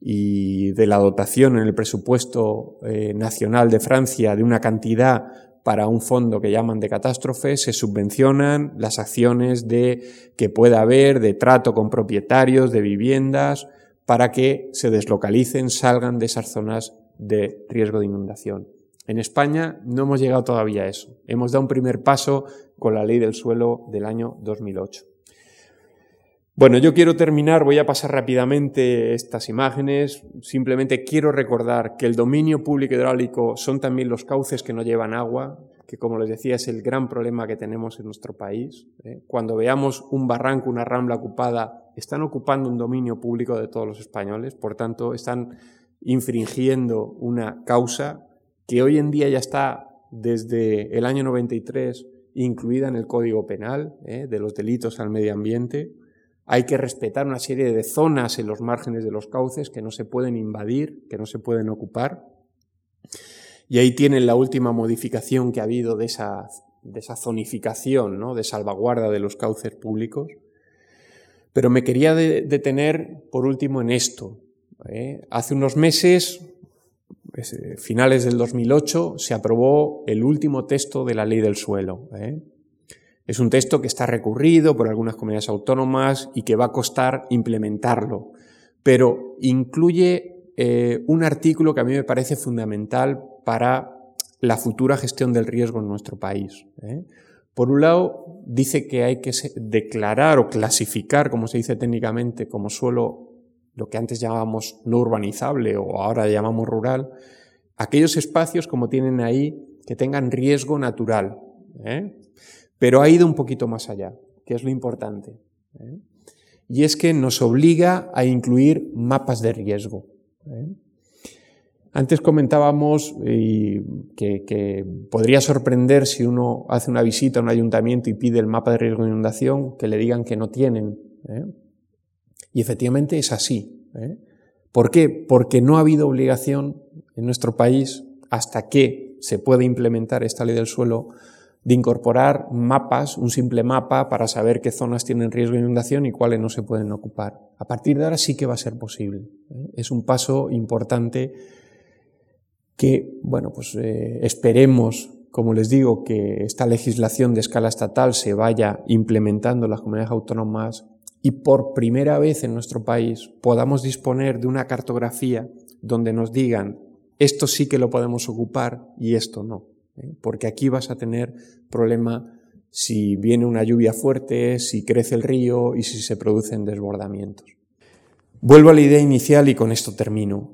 y de la dotación en el presupuesto eh, nacional de Francia de una cantidad para un fondo que llaman de catástrofe, se subvencionan las acciones de que pueda haber de trato con propietarios de viviendas para que se deslocalicen, salgan de esas zonas de riesgo de inundación. En España no hemos llegado todavía a eso. Hemos dado un primer paso con la ley del suelo del año 2008. Bueno, yo quiero terminar, voy a pasar rápidamente estas imágenes. Simplemente quiero recordar que el dominio público hidráulico son también los cauces que no llevan agua, que como les decía es el gran problema que tenemos en nuestro país. ¿eh? Cuando veamos un barranco, una rambla ocupada, están ocupando un dominio público de todos los españoles, por tanto están infringiendo una causa que hoy en día ya está desde el año 93 incluida en el Código Penal ¿eh? de los delitos al medio ambiente. Hay que respetar una serie de zonas en los márgenes de los cauces que no se pueden invadir, que no se pueden ocupar. Y ahí tienen la última modificación que ha habido de esa, de esa zonificación, ¿no? de salvaguarda de los cauces públicos. Pero me quería detener, por último, en esto. ¿eh? Hace unos meses, eh, finales del 2008, se aprobó el último texto de la ley del suelo. ¿eh? Es un texto que está recurrido por algunas comunidades autónomas y que va a costar implementarlo, pero incluye eh, un artículo que a mí me parece fundamental para la futura gestión del riesgo en nuestro país. ¿eh? Por un lado, dice que hay que declarar o clasificar, como se dice técnicamente, como suelo, lo que antes llamábamos no urbanizable o ahora llamamos rural, aquellos espacios como tienen ahí que tengan riesgo natural. ¿eh? Pero ha ido un poquito más allá, que es lo importante. ¿eh? Y es que nos obliga a incluir mapas de riesgo. ¿eh? Antes comentábamos que, podría sorprender si uno hace una visita a un ayuntamiento y pide el mapa de riesgo de inundación, que le digan que no tienen. ¿eh? Y efectivamente es así. ¿eh? ¿Por qué? Porque no ha habido obligación en nuestro país, hasta que se puede implementar esta ley del suelo, de incorporar mapas, un simple mapa para saber qué zonas tienen riesgo de inundación y cuáles no se pueden ocupar. A partir de ahora sí que va a ser posible. ¿eh? Es un paso importante que, bueno, pues eh, esperemos, como les digo, que esta legislación de escala estatal se vaya implementando en las comunidades autónomas y por primera vez en nuestro país podamos disponer de una cartografía donde nos digan esto sí que lo podemos ocupar y esto no. ¿Eh? Porque aquí vas a tener problema si viene una lluvia fuerte, si crece el río y si se producen desbordamientos. Vuelvo a la idea inicial y con esto termino.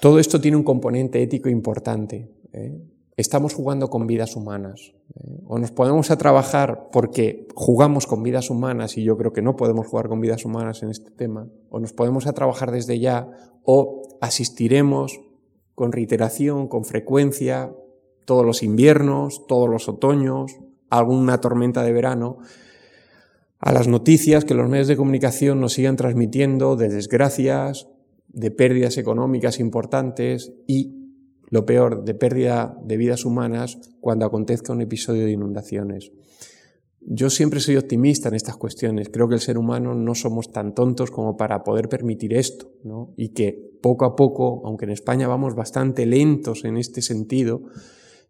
Todo esto tiene un componente ético importante. ¿eh? Estamos jugando con vidas humanas. ¿eh? O nos podemos a trabajar porque jugamos con vidas humanas y yo creo que no podemos jugar con vidas humanas en este tema. O nos podemos a trabajar desde ya o asistiremos con reiteración, con frecuencia, todos los inviernos, todos los otoños, alguna tormenta de verano, a las noticias que los medios de comunicación nos sigan transmitiendo de desgracias, de pérdidas económicas importantes y, lo peor, de pérdida de vidas humanas cuando acontezca un episodio de inundaciones. Yo siempre soy optimista en estas cuestiones. Creo que el ser humano no somos tan tontos como para poder permitir esto, ¿no? Y que poco a poco, aunque en España vamos bastante lentos en este sentido,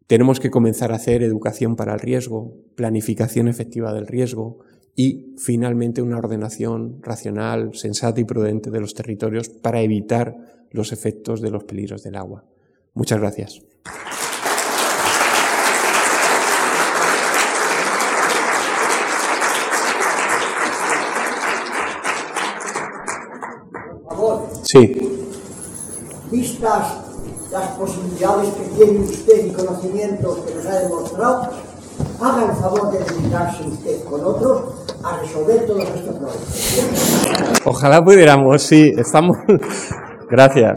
tenemos que comenzar a hacer educación para el riesgo, planificación efectiva del riesgo, y finalmente una ordenación racional, sensata y prudente de los territorios para evitar los efectos de los peligros del agua. Muchas gracias. Sí. Vistas las posibilidades que tiene usted y conocimientos que nos ha demostrado, haga el favor de dedicarse usted con otros a resolver todos estos problemas. Ojalá pudiéramos, sí, estamos. <laughs> Gracias.